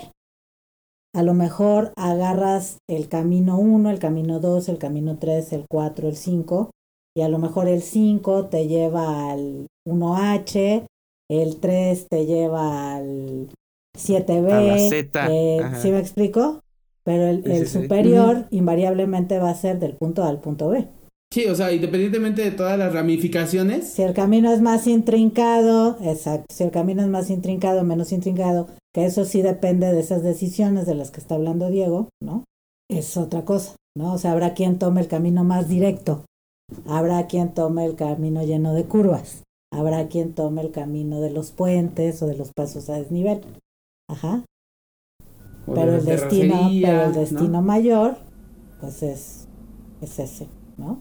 a lo mejor agarras el camino 1, el camino 2, el camino 3, el 4, el 5, y a lo mejor el 5 te lleva al 1H, el 3 te lleva al 7B. Eh, ¿Sí me explico? Pero el, superior invariablemente va a ser del punto A al punto B. Sí, o sea, independientemente de todas las ramificaciones. Si el camino es más intrincado, exacto, si el camino es más intrincado, menos intrincado, que eso sí depende de esas decisiones de las que está hablando Diego, ¿no? Es otra cosa, ¿no? O sea, habrá quien tome el camino más directo, habrá quien tome el camino lleno de curvas, habrá quien tome el camino de los puentes o de los pasos a desnivel. Ajá. Pero el, destino, pero el destino mayor, pues es, es ese, ¿no?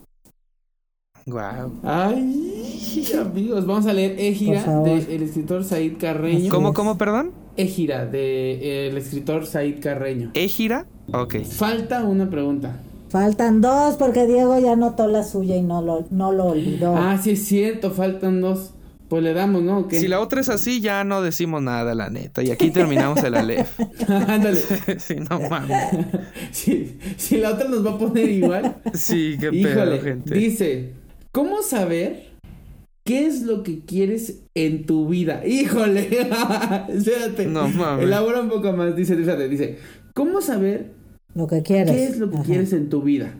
Wow. Ay, amigos, vamos a leer Égira del escritor Said Carreño. ¿Cómo, cómo, perdón? Égira del escritor Said Carreño. ¿Égira? Ok. Falta una pregunta. Faltan dos porque Diego ya notó la suya y no lo, no lo olvidó. Ah, sí es cierto, faltan dos. Pues le damos, ¿no? Si la otra es así, ya no decimos nada, la neta. Y aquí terminamos el Aleph. Ándale. sí, no mames. si, si la otra nos va a poner igual. sí, qué pedo, gente. Dice, ¿Cómo saber qué es lo que quieres en tu vida? Híjole, espérate. No mames. Elabora un poco más. Dice, fíjate, dice, ¿cómo saber lo que quieres? ¿Qué es lo que quieres en tu vida?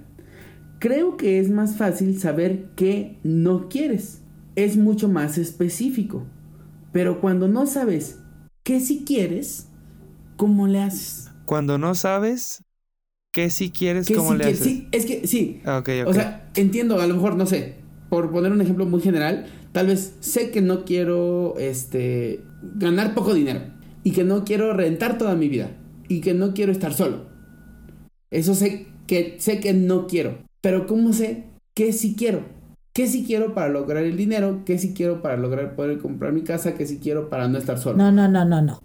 Creo que es más fácil saber qué no quieres. Es mucho más específico. Pero cuando no sabes qué sí quieres, ¿cómo le haces? Cuando no sabes qué sí quieres, ¿cómo le haces? Sí, es que sí. Ah, okay, O sea, entiendo, a lo mejor, no sé, por poner un ejemplo muy general, tal vez sé que no quiero este ganar poco dinero y que no quiero rentar toda mi vida y que no quiero estar solo. Eso sé que sé que no quiero, pero ¿cómo sé qué sí quiero? ¿Qué sí quiero para lograr el dinero? ¿Qué sí quiero para lograr poder comprar mi casa? ¿Qué sí quiero para no estar solo? No, no, no, no, no.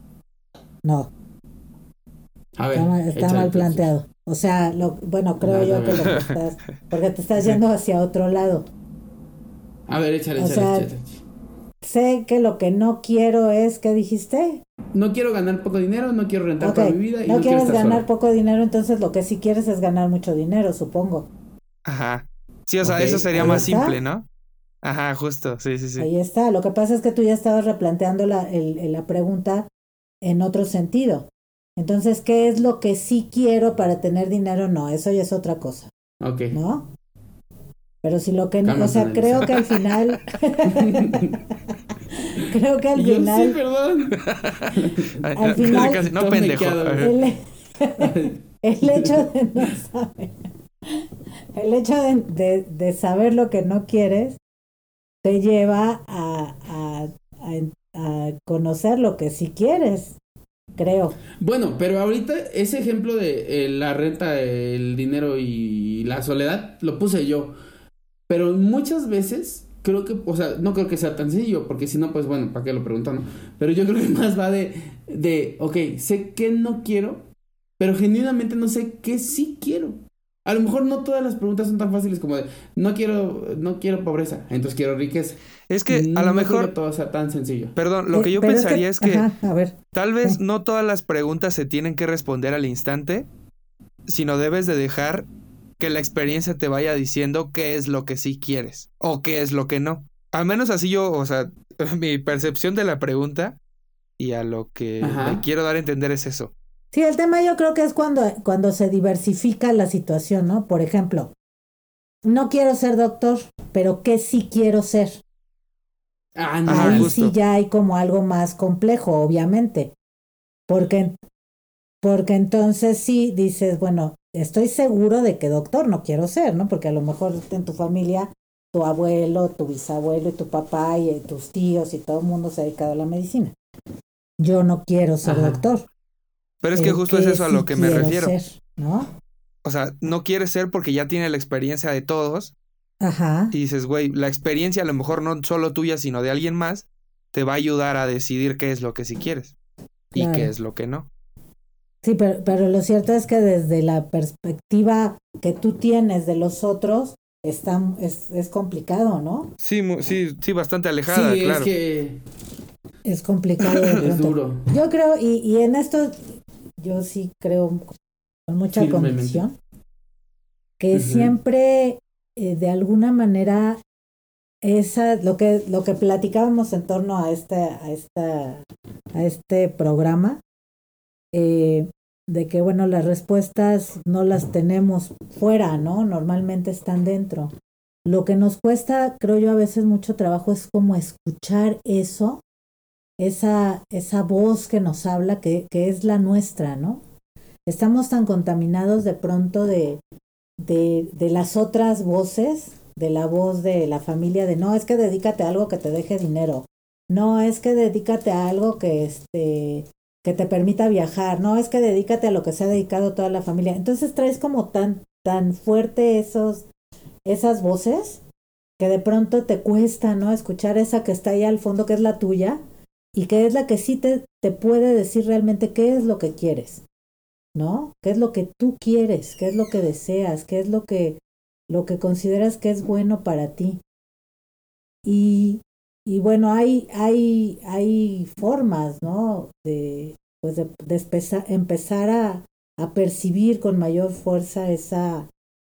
No. A ver, está, mal planteado. O sea, lo, bueno, creo yo que lo que estás, porque te estás yendo hacia otro lado. A ver, échale, échale, Sé que lo que no quiero es, ¿qué dijiste? No quiero ganar poco dinero, no quiero rentar toda mi vida. Y no, quieres ganar poco dinero, entonces lo que sí quieres es ganar mucho dinero, supongo. Ajá. Sí, o sea, eso sería más simple, ¿no? Ajá, justo, sí, sí, sí. Ahí está. Lo que pasa es que tú ya estabas replanteando la, el, la pregunta en otro sentido. Entonces, ¿qué es lo que sí quiero para tener dinero? No, eso ya es otra cosa. Ok. ¿No? Pero si lo que no, o sea, creo que al final. creo que al final. Sí, perdón. al final. no, pendejo. El, el, hecho de no saber. El hecho de, de, saber lo que no quieres te lleva a, a, a, conocer lo que sí quieres creo. Bueno, pero ahorita ese ejemplo de eh, la renta, el dinero y la soledad lo puse yo. Pero muchas veces creo que, o sea, no creo que sea tan sencillo, porque si no, pues bueno, ¿para qué lo preguntan? Pero yo creo que más va de, de, ok, sé que no quiero, pero genuinamente no sé qué sí quiero. A lo mejor no todas las preguntas son tan fáciles como de, no quiero, no quiero pobreza, entonces quiero riqueza. Es que a lo mejor... No todo sea tan sencillo. Perdón, lo que yo pensaría es que, a ver. tal vez no todas las preguntas se tienen que responder al instante, sino debes de dejar que la experiencia te vaya diciendo qué es lo que sí quieres o qué es lo que no. Al menos así yo, o sea, mi percepción de la pregunta y a lo que le quiero dar a entender es eso. Sí, el tema yo creo que es cuando, cuando se diversifica la situación, ¿no? Por ejemplo, no quiero ser doctor, pero ¿qué sí quiero ser? Ah, no, Ahí sí ya hay como algo más complejo, obviamente. Porque, porque entonces sí dices, bueno, estoy seguro de que doctor no quiero ser, ¿no? Porque a lo mejor en tu familia, tu abuelo, tu bisabuelo y tu papá y tus tíos y todo el mundo se ha dedicado a la medicina. Yo no quiero ser doctor. Pero es que justo es eso a lo que me refiero. ¿no? O sea, no quieres ser porque ya tiene la experiencia de todos. Ajá. Y dices, güey, la experiencia a lo mejor no solo tuya, sino de alguien más, te va a ayudar a decidir qué es lo que sí quieres y qué es lo que no. Sí, pero, pero lo cierto es que desde la perspectiva que tú tienes de los otros, está, es, es complicado, ¿no? Sí, sí, sí, bastante alejada, sí, Es que... Es complicado. es duro. Yo creo, y, y en esto yo sí creo con mucha convicción, que siempre eh, de alguna manera esa lo que lo que platicábamos en torno a este a esta a este programa eh, de que, bueno, las respuestas no las tenemos fuera, ¿no? Normalmente están dentro. Lo que nos cuesta, creo yo, a veces mucho trabajo es como escuchar eso, esa, esa voz que nos habla, que, que es la nuestra, ¿no? Estamos tan contaminados de pronto de, de, de las otras voces, de la voz de la familia, de no, es que dedícate a algo que te deje dinero, no, es que dedícate a algo que, este, que te permita viajar, no, es que dedícate a lo que se ha dedicado toda la familia. Entonces traes como tan, tan fuerte esos, esas voces que de pronto te cuesta, ¿no? Escuchar esa que está ahí al fondo, que es la tuya, y que es la que sí te, te puede decir realmente qué es lo que quieres, ¿no? ¿Qué es lo que tú quieres? ¿Qué es lo que deseas? ¿Qué es lo que, lo que consideras que es bueno para ti? Y, y bueno, hay, hay, hay formas, ¿no? De, pues de, de empezar a, a percibir con mayor fuerza esa,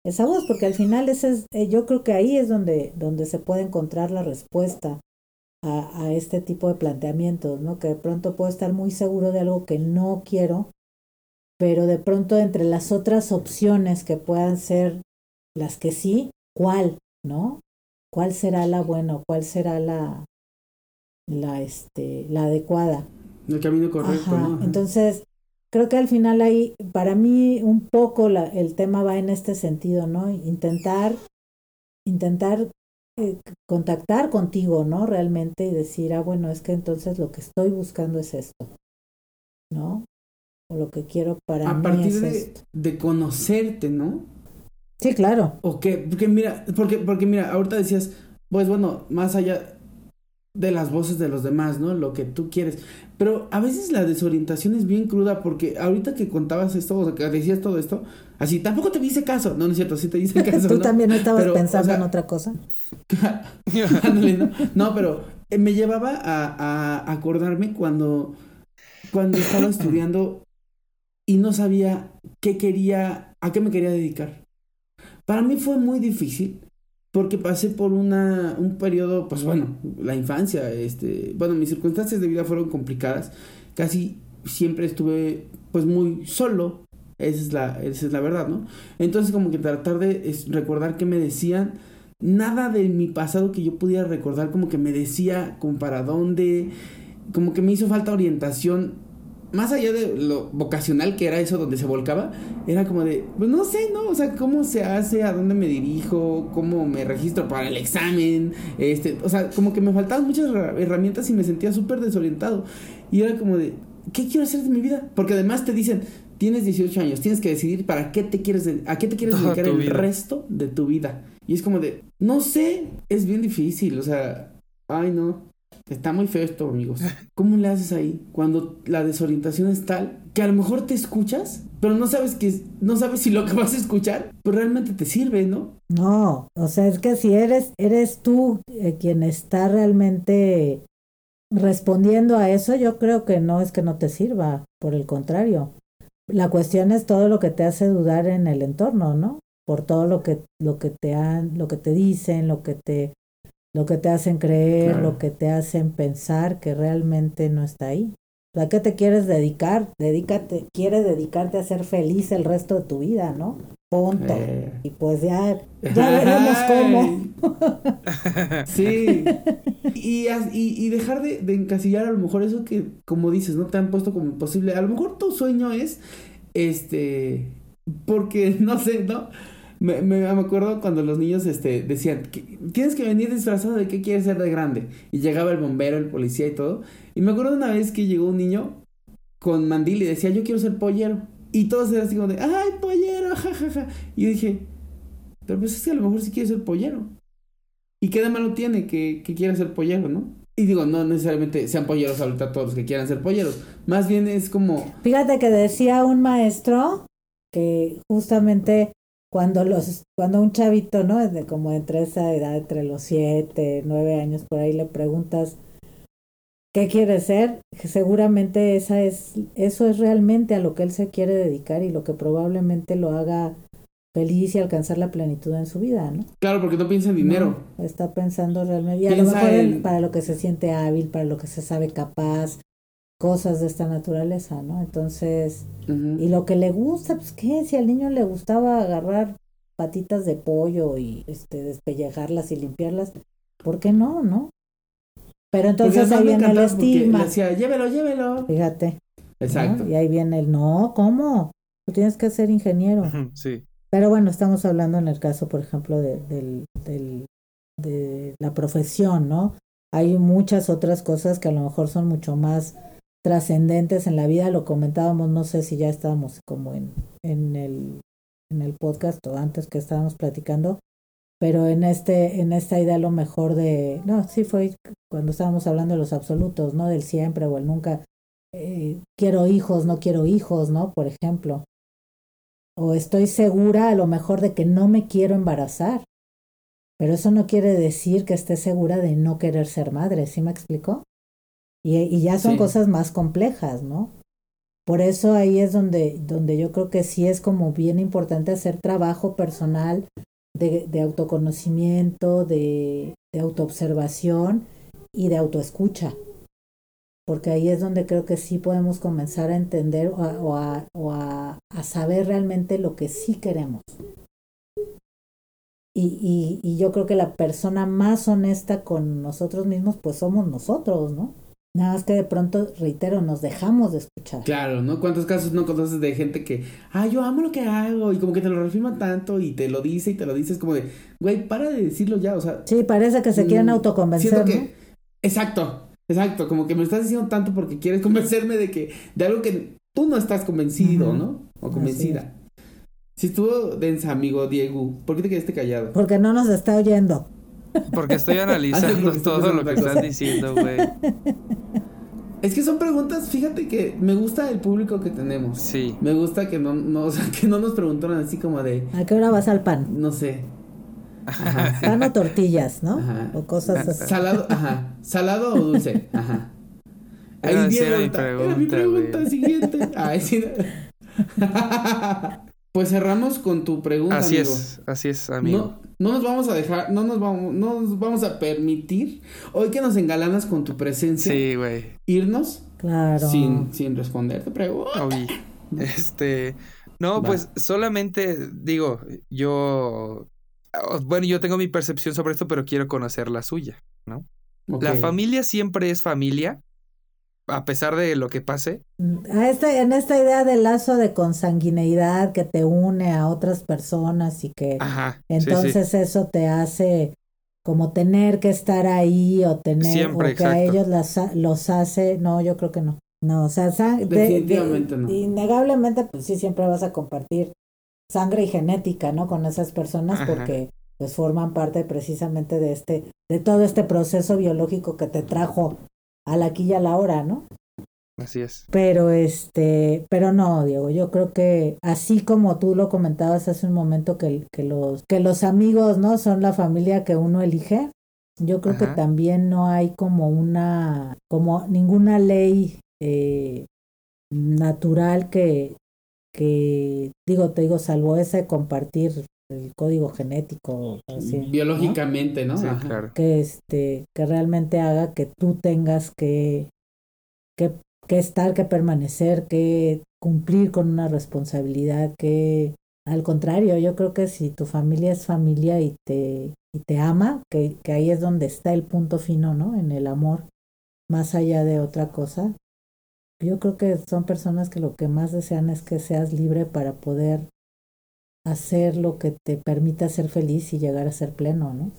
esa voz, porque al final ese es, eh, yo creo que ahí es donde, donde se puede encontrar la respuesta a, a, este tipo de planteamientos, ¿no? Que de pronto puedo estar muy seguro de algo que no quiero, pero de pronto entre las otras opciones que puedan ser las que sí, ¿cuál? ¿No? ¿Cuál será la buena? ¿Cuál será la, la, este, la adecuada? El camino correcto. Ajá. ¿no? Entonces, creo que al final ahí, para mí, un poco la, el tema va en este sentido, ¿no? Intentar, intentar eh, contactar contigo, ¿no? Realmente y decir, ah, bueno, es que entonces lo que estoy buscando es esto, ¿no? O lo que quiero para A mí partir es de, esto. de conocerte, ¿no? Sí, claro. ¿O qué? Porque mira, porque, porque mira, ahorita decías, pues bueno, más allá de las voces de los demás, ¿no? Lo que tú quieres. Pero a veces la desorientación es bien cruda porque ahorita que contabas esto, o sea, que decías todo esto, así, tampoco te hice caso. No, no es cierto, sí te hice caso. Tú ¿no? también estabas Pero, pensando o sea, en otra cosa. ¿no? No, pero eh, me llevaba a, a acordarme cuando, cuando estaba estudiando y no sabía qué quería, a qué me quería dedicar. Para mí fue muy difícil porque pasé por una, un periodo, pues bueno, la infancia, este, bueno, mis circunstancias de vida fueron complicadas, casi siempre estuve pues muy solo, esa es la, esa es la verdad, ¿no? Entonces como que tratar de es, recordar qué me decían, nada de mi pasado que yo pudiera recordar como que me decía como para dónde, como que me hizo falta orientación más allá de lo vocacional que era eso donde se volcaba, era como de, pues no sé, ¿no? O sea, cómo se hace, a dónde me dirijo, cómo me registro para el examen, este, o sea, como que me faltaban muchas herramientas y me sentía súper desorientado. Y era como de, ¿qué quiero hacer de mi vida? Porque además te dicen, tienes 18 años, tienes que decidir para qué te quieres, a qué te quieres Toda dedicar el vida. resto de tu vida. Y es como de, no sé, es bien difícil, o sea, ay no. Está muy feo esto, amigos. ¿Cómo le haces ahí cuando la desorientación es tal que a lo mejor te escuchas, pero no sabes que no sabes si lo que vas a escuchar pues realmente te sirve, ¿no? No, o sea, es que si eres, eres tú eh, quien está realmente respondiendo a eso, yo creo que no es que no te sirva, por el contrario. La cuestión es todo lo que te hace dudar en el entorno, ¿no? Por todo lo que, lo que te han, lo que te dicen, lo que te, lo que te hacen creer, Claro. lo que te hacen pensar que realmente no está ahí. Sea, ¿qué te quieres dedicar? Dedícate, quieres dedicarte a ser feliz el resto de tu vida, ¿no? Punto. Eh. Y pues ya, ya veremos cómo. Sí. Y, y, y dejar de, de encasillar a lo mejor eso que, como dices, no te han puesto como imposible. A lo mejor tu sueño es, este, porque, no sé, ¿no? Me, me, acuerdo cuando los niños este, decían, tienes que venir disfrazado de qué quieres ser de grande. Y llegaba el bombero, el policía y todo. Y me acuerdo una vez que llegó un niño con mandil y decía, yo quiero ser pollero. Y todos eran así como de, ay, pollero, jajaja. Y yo dije, pero pues es que a lo mejor sí quiere ser pollero. ¿Y qué de malo tiene que, que quiera ser pollero, no? Y digo, no necesariamente sean polleros ahorita todos los que quieran ser polleros. Más bien es como, Fíjate que decía un maestro que justamente cuando los, cuando un chavito, ¿no? De como entre esa edad, entre los siete, nueve años, por ahí le preguntas qué quiere ser, seguramente esa es, eso es realmente a lo que él se quiere dedicar y lo que probablemente lo haga feliz y alcanzar la plenitud en su vida, ¿no? claro, porque no piensa en dinero. No, está pensando realmente, y a lo Piensa mejor en- en- para lo que se siente hábil, para lo que se sabe capaz, cosas de esta naturaleza, ¿no? Entonces, y lo que le gusta, pues qué, si al niño le gustaba agarrar patitas de pollo y este despellejarlas y limpiarlas, ¿por qué no, no? Pero entonces ahí viene el estigma. Decía, llévelo, llévelo. Fíjate. Exacto. Y ahí viene el no, ¿cómo? Tú tienes que ser ingeniero. Sí. Pero bueno, estamos hablando en el caso, por ejemplo, de, del, del, de la profesión, ¿no? Hay muchas otras cosas que a lo mejor son mucho más trascendentes en la vida. Lo comentábamos, no sé si ya estábamos como en, en, el, en el podcast o antes que estábamos platicando, pero en este en esta idea lo mejor de no sí fue cuando estábamos hablando de los absolutos no del siempre o el nunca eh, quiero hijos no quiero hijos no por ejemplo o estoy segura a lo mejor de que no me quiero embarazar pero eso no quiere decir que esté segura de no querer ser madre ¿sí me explicó? Y, y ya son cosas más complejas no por eso ahí es donde donde yo creo que sí es como bien importante hacer trabajo personal de, de autoconocimiento, de, de autoobservación y de autoescucha. Porque ahí es donde creo que sí podemos comenzar a entender o a, o a, o a, a saber realmente lo que sí queremos. Y, y, y, yo creo que la persona más honesta con nosotros mismos, pues somos nosotros, ¿no? Nada más que de pronto, reitero, nos dejamos de escuchar. Claro, ¿no? ¿Cuántos casos no conoces de gente que, ah, yo amo lo que hago y como que te lo reafirma tanto y te lo dice y te lo dices como de, güey, para de decirlo ya, o sea. Sí, parece que se quieren mm, autoconvencer. que, ¿no? Exacto, exacto, como que me estás diciendo tanto porque quieres convencerme de que, de algo que tú no estás convencido, uh -huh. ¿no? O convencida. Si estuvo densa, amigo Diego, ¿por qué te quedaste callado? Porque no nos está oyendo. Porque estoy analizando todo lo que están diciendo, güey. Es que son preguntas, fíjate que me gusta el público que tenemos. Sí. Me gusta que no, no, o sea, que no nos preguntaron así como de. ¿A qué hora vas al pan? No sé. Ajá. Pan o tortillas, ¿no? Ajá. O cosas así. Salado, ajá. Salado o dulce. Ajá. Ahí Ahí era mi pregunta, pregunta, era mi pregunta güey. siguiente. Ay, sí. Pues cerramos con tu pregunta, Así amigo. es, así es, amigo. No, no nos vamos a dejar, no nos vamos, no nos vamos a permitir, hoy que nos engalanas con tu presencia, Sí, güey. irnos Claro. sin, sin responder tu pregunta. Este, no, Va. pues solamente digo, yo, oh, bueno, yo tengo mi percepción sobre esto, pero quiero conocer la suya, ¿no? La familia siempre es familia, a pesar de lo que pase. A este, en esta idea del lazo de consanguineidad que te une a otras personas y que Ajá. sí, sí. entonces eso te hace como tener que estar ahí o tener Siempre, o que a ellos las, los hace, no, yo creo que no. No, o sea, sa- de- de- Definitivamente no. innegablemente pues sí siempre vas a compartir sangre y genética, ¿no? Con esas personas Ajá. porque pues forman parte precisamente de este de todo este proceso biológico que te trajo a la aquí y a la hora, ¿no? Así es. Pero este, pero no, Diego, yo creo que así como tú lo comentabas hace un momento que, que los que los amigos, ¿no? son la familia que uno elige. Yo creo que también no hay como una como ninguna ley eh, natural que que digo, te digo, salvo esa de compartir el código genético así, ¿no? Biológicamente, ¿no? Sí, Ajá. claro. que este que realmente haga que tú tengas que que, que estar que permanecer que cumplir con una responsabilidad que al contrario yo creo que si tu familia es familia y te y te ama que, que ahí es donde está el punto fino no en el amor más allá de otra cosa yo creo que son personas que lo que más desean es que seas libre para poder hacer lo que te permita ser feliz y llegar a ser pleno no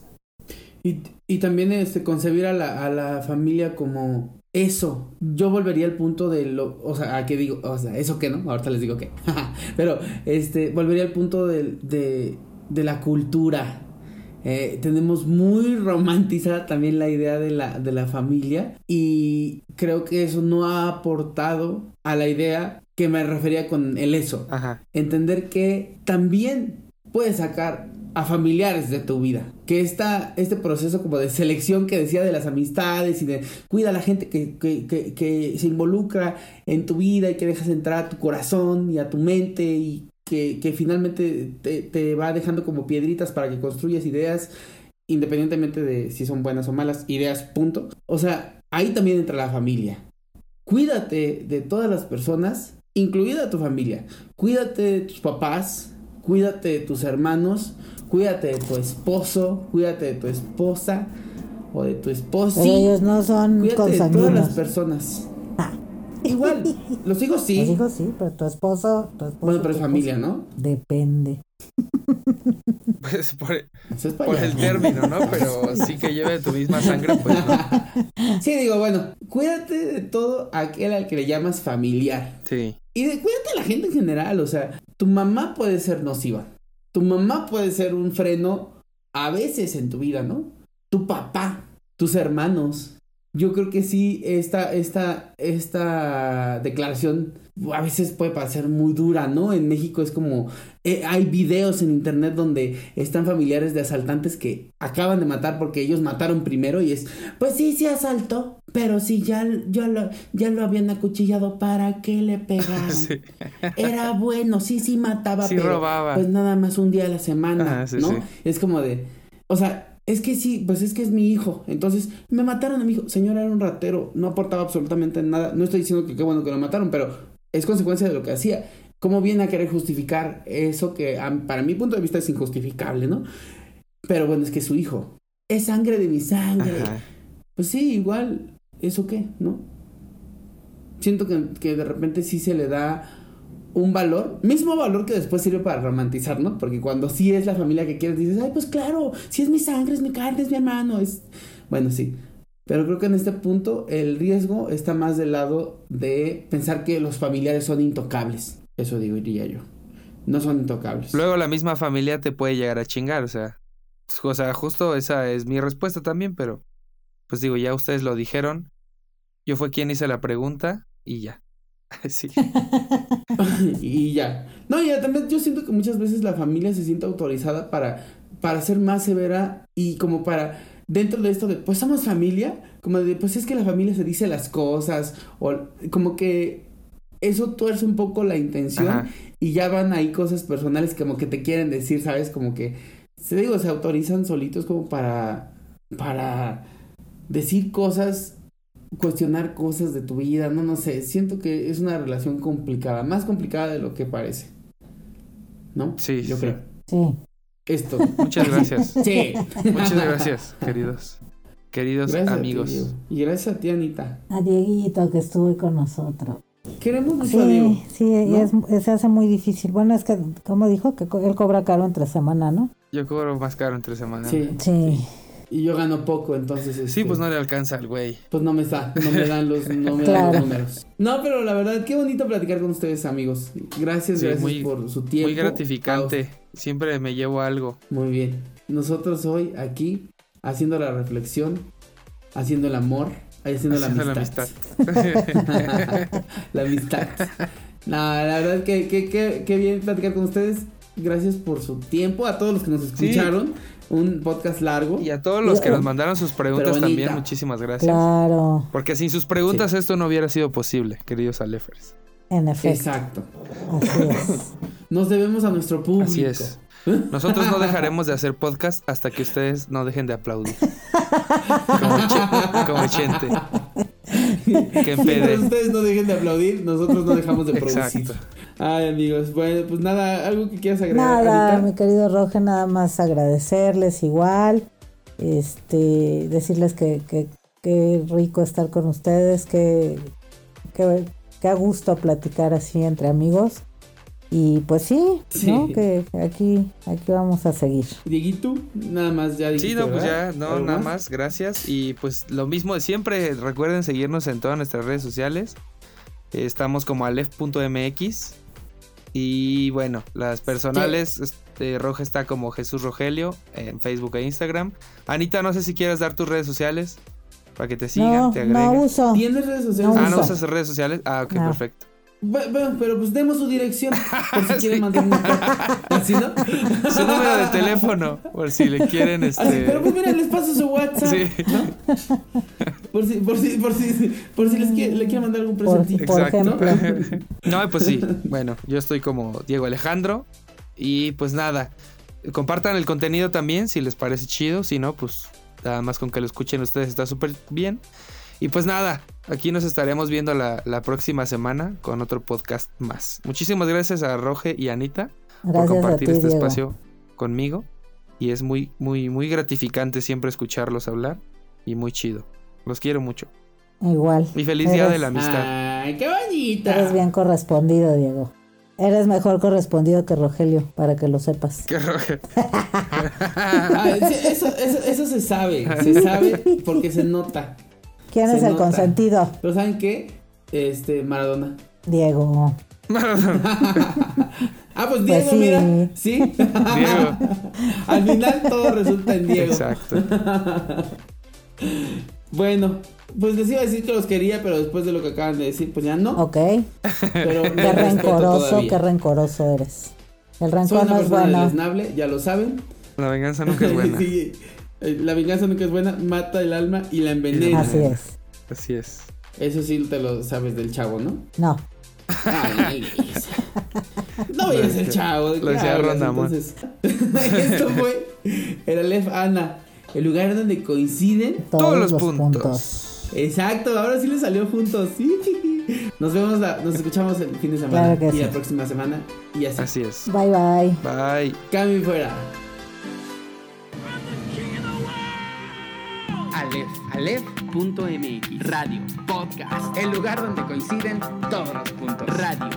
Y, y también este, concebir a la, a la familia como eso. Yo volvería al punto de lo, o sea, a que digo, o sea, eso que no, ahorita les digo que, pero este, volvería al punto de, de, de la cultura. Eh, tenemos muy romantizada también la idea de la, de la familia y creo que eso no ha aportado a la idea que me refería con el eso Ajá. entender que también puedes sacar a familiares de tu vida. Que esta, este proceso como de selección que decía de las amistades y de cuida a la gente que, que, que, que se involucra en tu vida y que dejas entrar a tu corazón y a tu mente y que, que finalmente te, te va dejando como piedritas para que construyas ideas independientemente de si son buenas o malas, ideas, punto. O sea, ahí también entra la familia. Cuídate de todas las personas, incluida tu familia. Cuídate de tus papás, cuídate de tus hermanos, cuídate de tu esposo, cuídate de tu esposa o de tu esposo. ellos no son Cuídate de todas las personas. Ah. Igual, los hijos sí. Los hijos sí, pero tu esposo, tu esposo bueno, pero es familia, ¿no? Depende. Pues por, por el término, ¿no? Pero sí que lleve tu misma sangre, pues no. Sí, digo, bueno, cuídate de todo aquel al que le llamas familiar. Sí. Y de cuídate de la gente en general, o sea, tu mamá puede ser nociva. Tu mamá puede ser un freno a veces en tu vida, ¿no? Tu papá, tus hermanos. Yo creo que sí, esta, esta, esta declaración a veces puede parecer muy dura, ¿no? En México es como, eh, hay videos en internet donde están familiares de asaltantes que acaban de matar porque ellos mataron primero y es, pues sí, sí asaltó, pero sí, ya, ya, lo, ya lo habían acuchillado, ¿para qué le pegaron? Era bueno, sí, sí mataba, sí robaba. pues nada más un día a la semana, ¿no? Es como de, o sea, es que sí, pues es que es mi hijo. Entonces, me mataron a mi hijo. Señor, era un ratero. No aportaba absolutamente nada. No estoy diciendo que qué bueno que lo mataron, pero es consecuencia de lo que hacía. ¿Cómo viene a querer justificar eso que para mi punto de vista es injustificable, ¿no? Pero bueno, es que su hijo. Es sangre de mi sangre. Pues sí, igual, ¿eso qué? ¿No? Siento que, que de repente sí se le da un valor, mismo valor que después sirve para romantizar, ¿no? Porque cuando sí es la familia que quieres, dices, ay, pues claro, si es mi sangre, es mi carne, es mi hermano, es... Bueno, sí. Pero creo que en este punto el riesgo está más del lado de pensar que los familiares son intocables. Eso diría yo. No son intocables. Luego la misma familia te puede llegar a chingar, o sea. O sea, justo esa es mi respuesta también, pero pues digo, ya ustedes lo dijeron. Yo fue quien hice la pregunta y ya. sí. y ya. No, ya también yo siento que muchas veces la familia se siente autorizada para, para ser más severa y como para, dentro de esto de, pues somos familia, como de, pues es que la familia se dice las cosas, o como que eso tuerce un poco la intención y ya van ahí cosas personales como que te quieren decir, ¿sabes? Como que, se digo, se autorizan solitos como para, para decir cosas cuestionar cosas de tu vida, no, no sé, siento que es una relación complicada, más complicada de lo que parece. ¿No? Sí, yo creo. Sí. Esto. Muchas gracias. Sí. Muchas gracias, queridos. Queridos amigos. y gracias a ti, Anita. A Dieguito que estuvo con nosotros. Queremos mucho sí, a Diego. Sí, es, se hace muy difícil. Bueno, es que, como dijo, que él cobra caro entre semana, ¿no? Yo cobro más caro entre semana. Sí. Sí y yo gano poco, entonces... Sí, este, pues no le alcanza al güey. Pues no me está, no me dan los, no me dan los números. No, pero la verdad, qué bonito platicar con ustedes, amigos. Gracias, gracias por su tiempo. Muy gratificante. Siempre me llevo algo. Muy bien. Nosotros hoy aquí, haciendo la reflexión, haciendo el amor, haciendo, la amistad. La amistad. la amistad. No, la verdad que, que, que, que, bien platicar con ustedes. Gracias por su tiempo, a todos los que nos escucharon un podcast largo. Y a todos los que nos mandaron sus preguntas también, muchísimas gracias. Claro. Porque sin sus preguntas esto no hubiera sido posible, queridos Alefers. En efecto. Exacto. Así es. Nos debemos a nuestro público. Así es. Nosotros no dejaremos de hacer podcast hasta que ustedes no dejen de aplaudir. Como, Chente. Que ustedes no dejen de aplaudir, nosotros no dejamos de producir. Exacto. Ay, amigos, bueno, pues nada, algo que quieras agregar. Nada, mi querido Roge, nada más agradecerles igual, este, decirles que, que, rico estar con ustedes, que, que, que a gusto platicar así entre amigos. Y pues sí, ¿no? Que aquí, aquí vamos a seguir. Dieguito, nada más ya dijiste, Sí, no, pues ya, no, nada más? gracias. Y pues lo mismo de siempre, recuerden seguirnos en todas nuestras redes sociales. Estamos como alef.mx. Y bueno, las personales, este, Roja está como Jesús Rogelio en Facebook e Instagram. Anita, no sé si quieres dar tus redes sociales para que te sigan, te agreguen. No uso. ¿Tienes redes sociales? ah, no usas redes sociales. Ah, ok, perfecto. Bueno, pero pues demos su dirección por si quieren mandar una ¿Así no? Su número de teléfono, por si le quieren este. pero pues mira, les paso su WhatsApp. Sí. Por si, por si, por si, por si les quiere, le quieren mandar algún presentito. Exacto. No, pues sí. Bueno, yo estoy como Diego Alejandro. Y pues nada. Compartan el contenido también si les parece chido. Si no, pues nada más con que lo escuchen ustedes está súper bien. Y pues nada, aquí nos estaremos viendo la, próxima semana con otro podcast más. Muchísimas gracias a Roge y Anita por Gracias compartir ti, este Diego. espacio conmigo. Y es muy, muy, muy gratificante siempre escucharlos hablar. Y muy chido. Los quiero mucho. Igual. Y feliz día de la amistad. Ay, qué bonita. Eres bien correspondido, Diego. Eres mejor correspondido que Rogelio, para que lo sepas. Qué roja. Ah, sí, eso, eso, eso se sabe, se sabe porque se nota. ¿Quién Se es el nota. consentido? Pero ¿saben qué? Este, Maradona. Diego. Ah, pues Pues Diego, sí. mira. Sí. Diego. Al final todo resulta en Diego. Exacto. Bueno, pues les iba a decir que los quería, pero después de lo que acaban de decir, pues ya no. Ok. Pero Qué rencoroso, todavía. qué rencoroso eres. El Soy rencor una no es bueno. ya lo saben. La venganza nunca es buena. Sí, eh, la venganza nunca es buena, mata el alma y la envenena. Así es. Así es. Eso sí te lo sabes del chavo, ¿no? No. Ay. No veías el chavo. ¿de Lo decía Rondamón. entonces? Esto fue el Aleph Ana, el lugar donde coinciden. Todos, los los, puntos. puntos. Exacto, ahora sí le salió juntos. Sí. Nos vemos, la- nos escuchamos el fin de semana Claro que y la próxima semana y así. Así es. Bye bye. Bye. Cambio y fuera. Aleph, Aleph.mx Radio Podcast. El lugar donde coinciden todos los puntos. Radio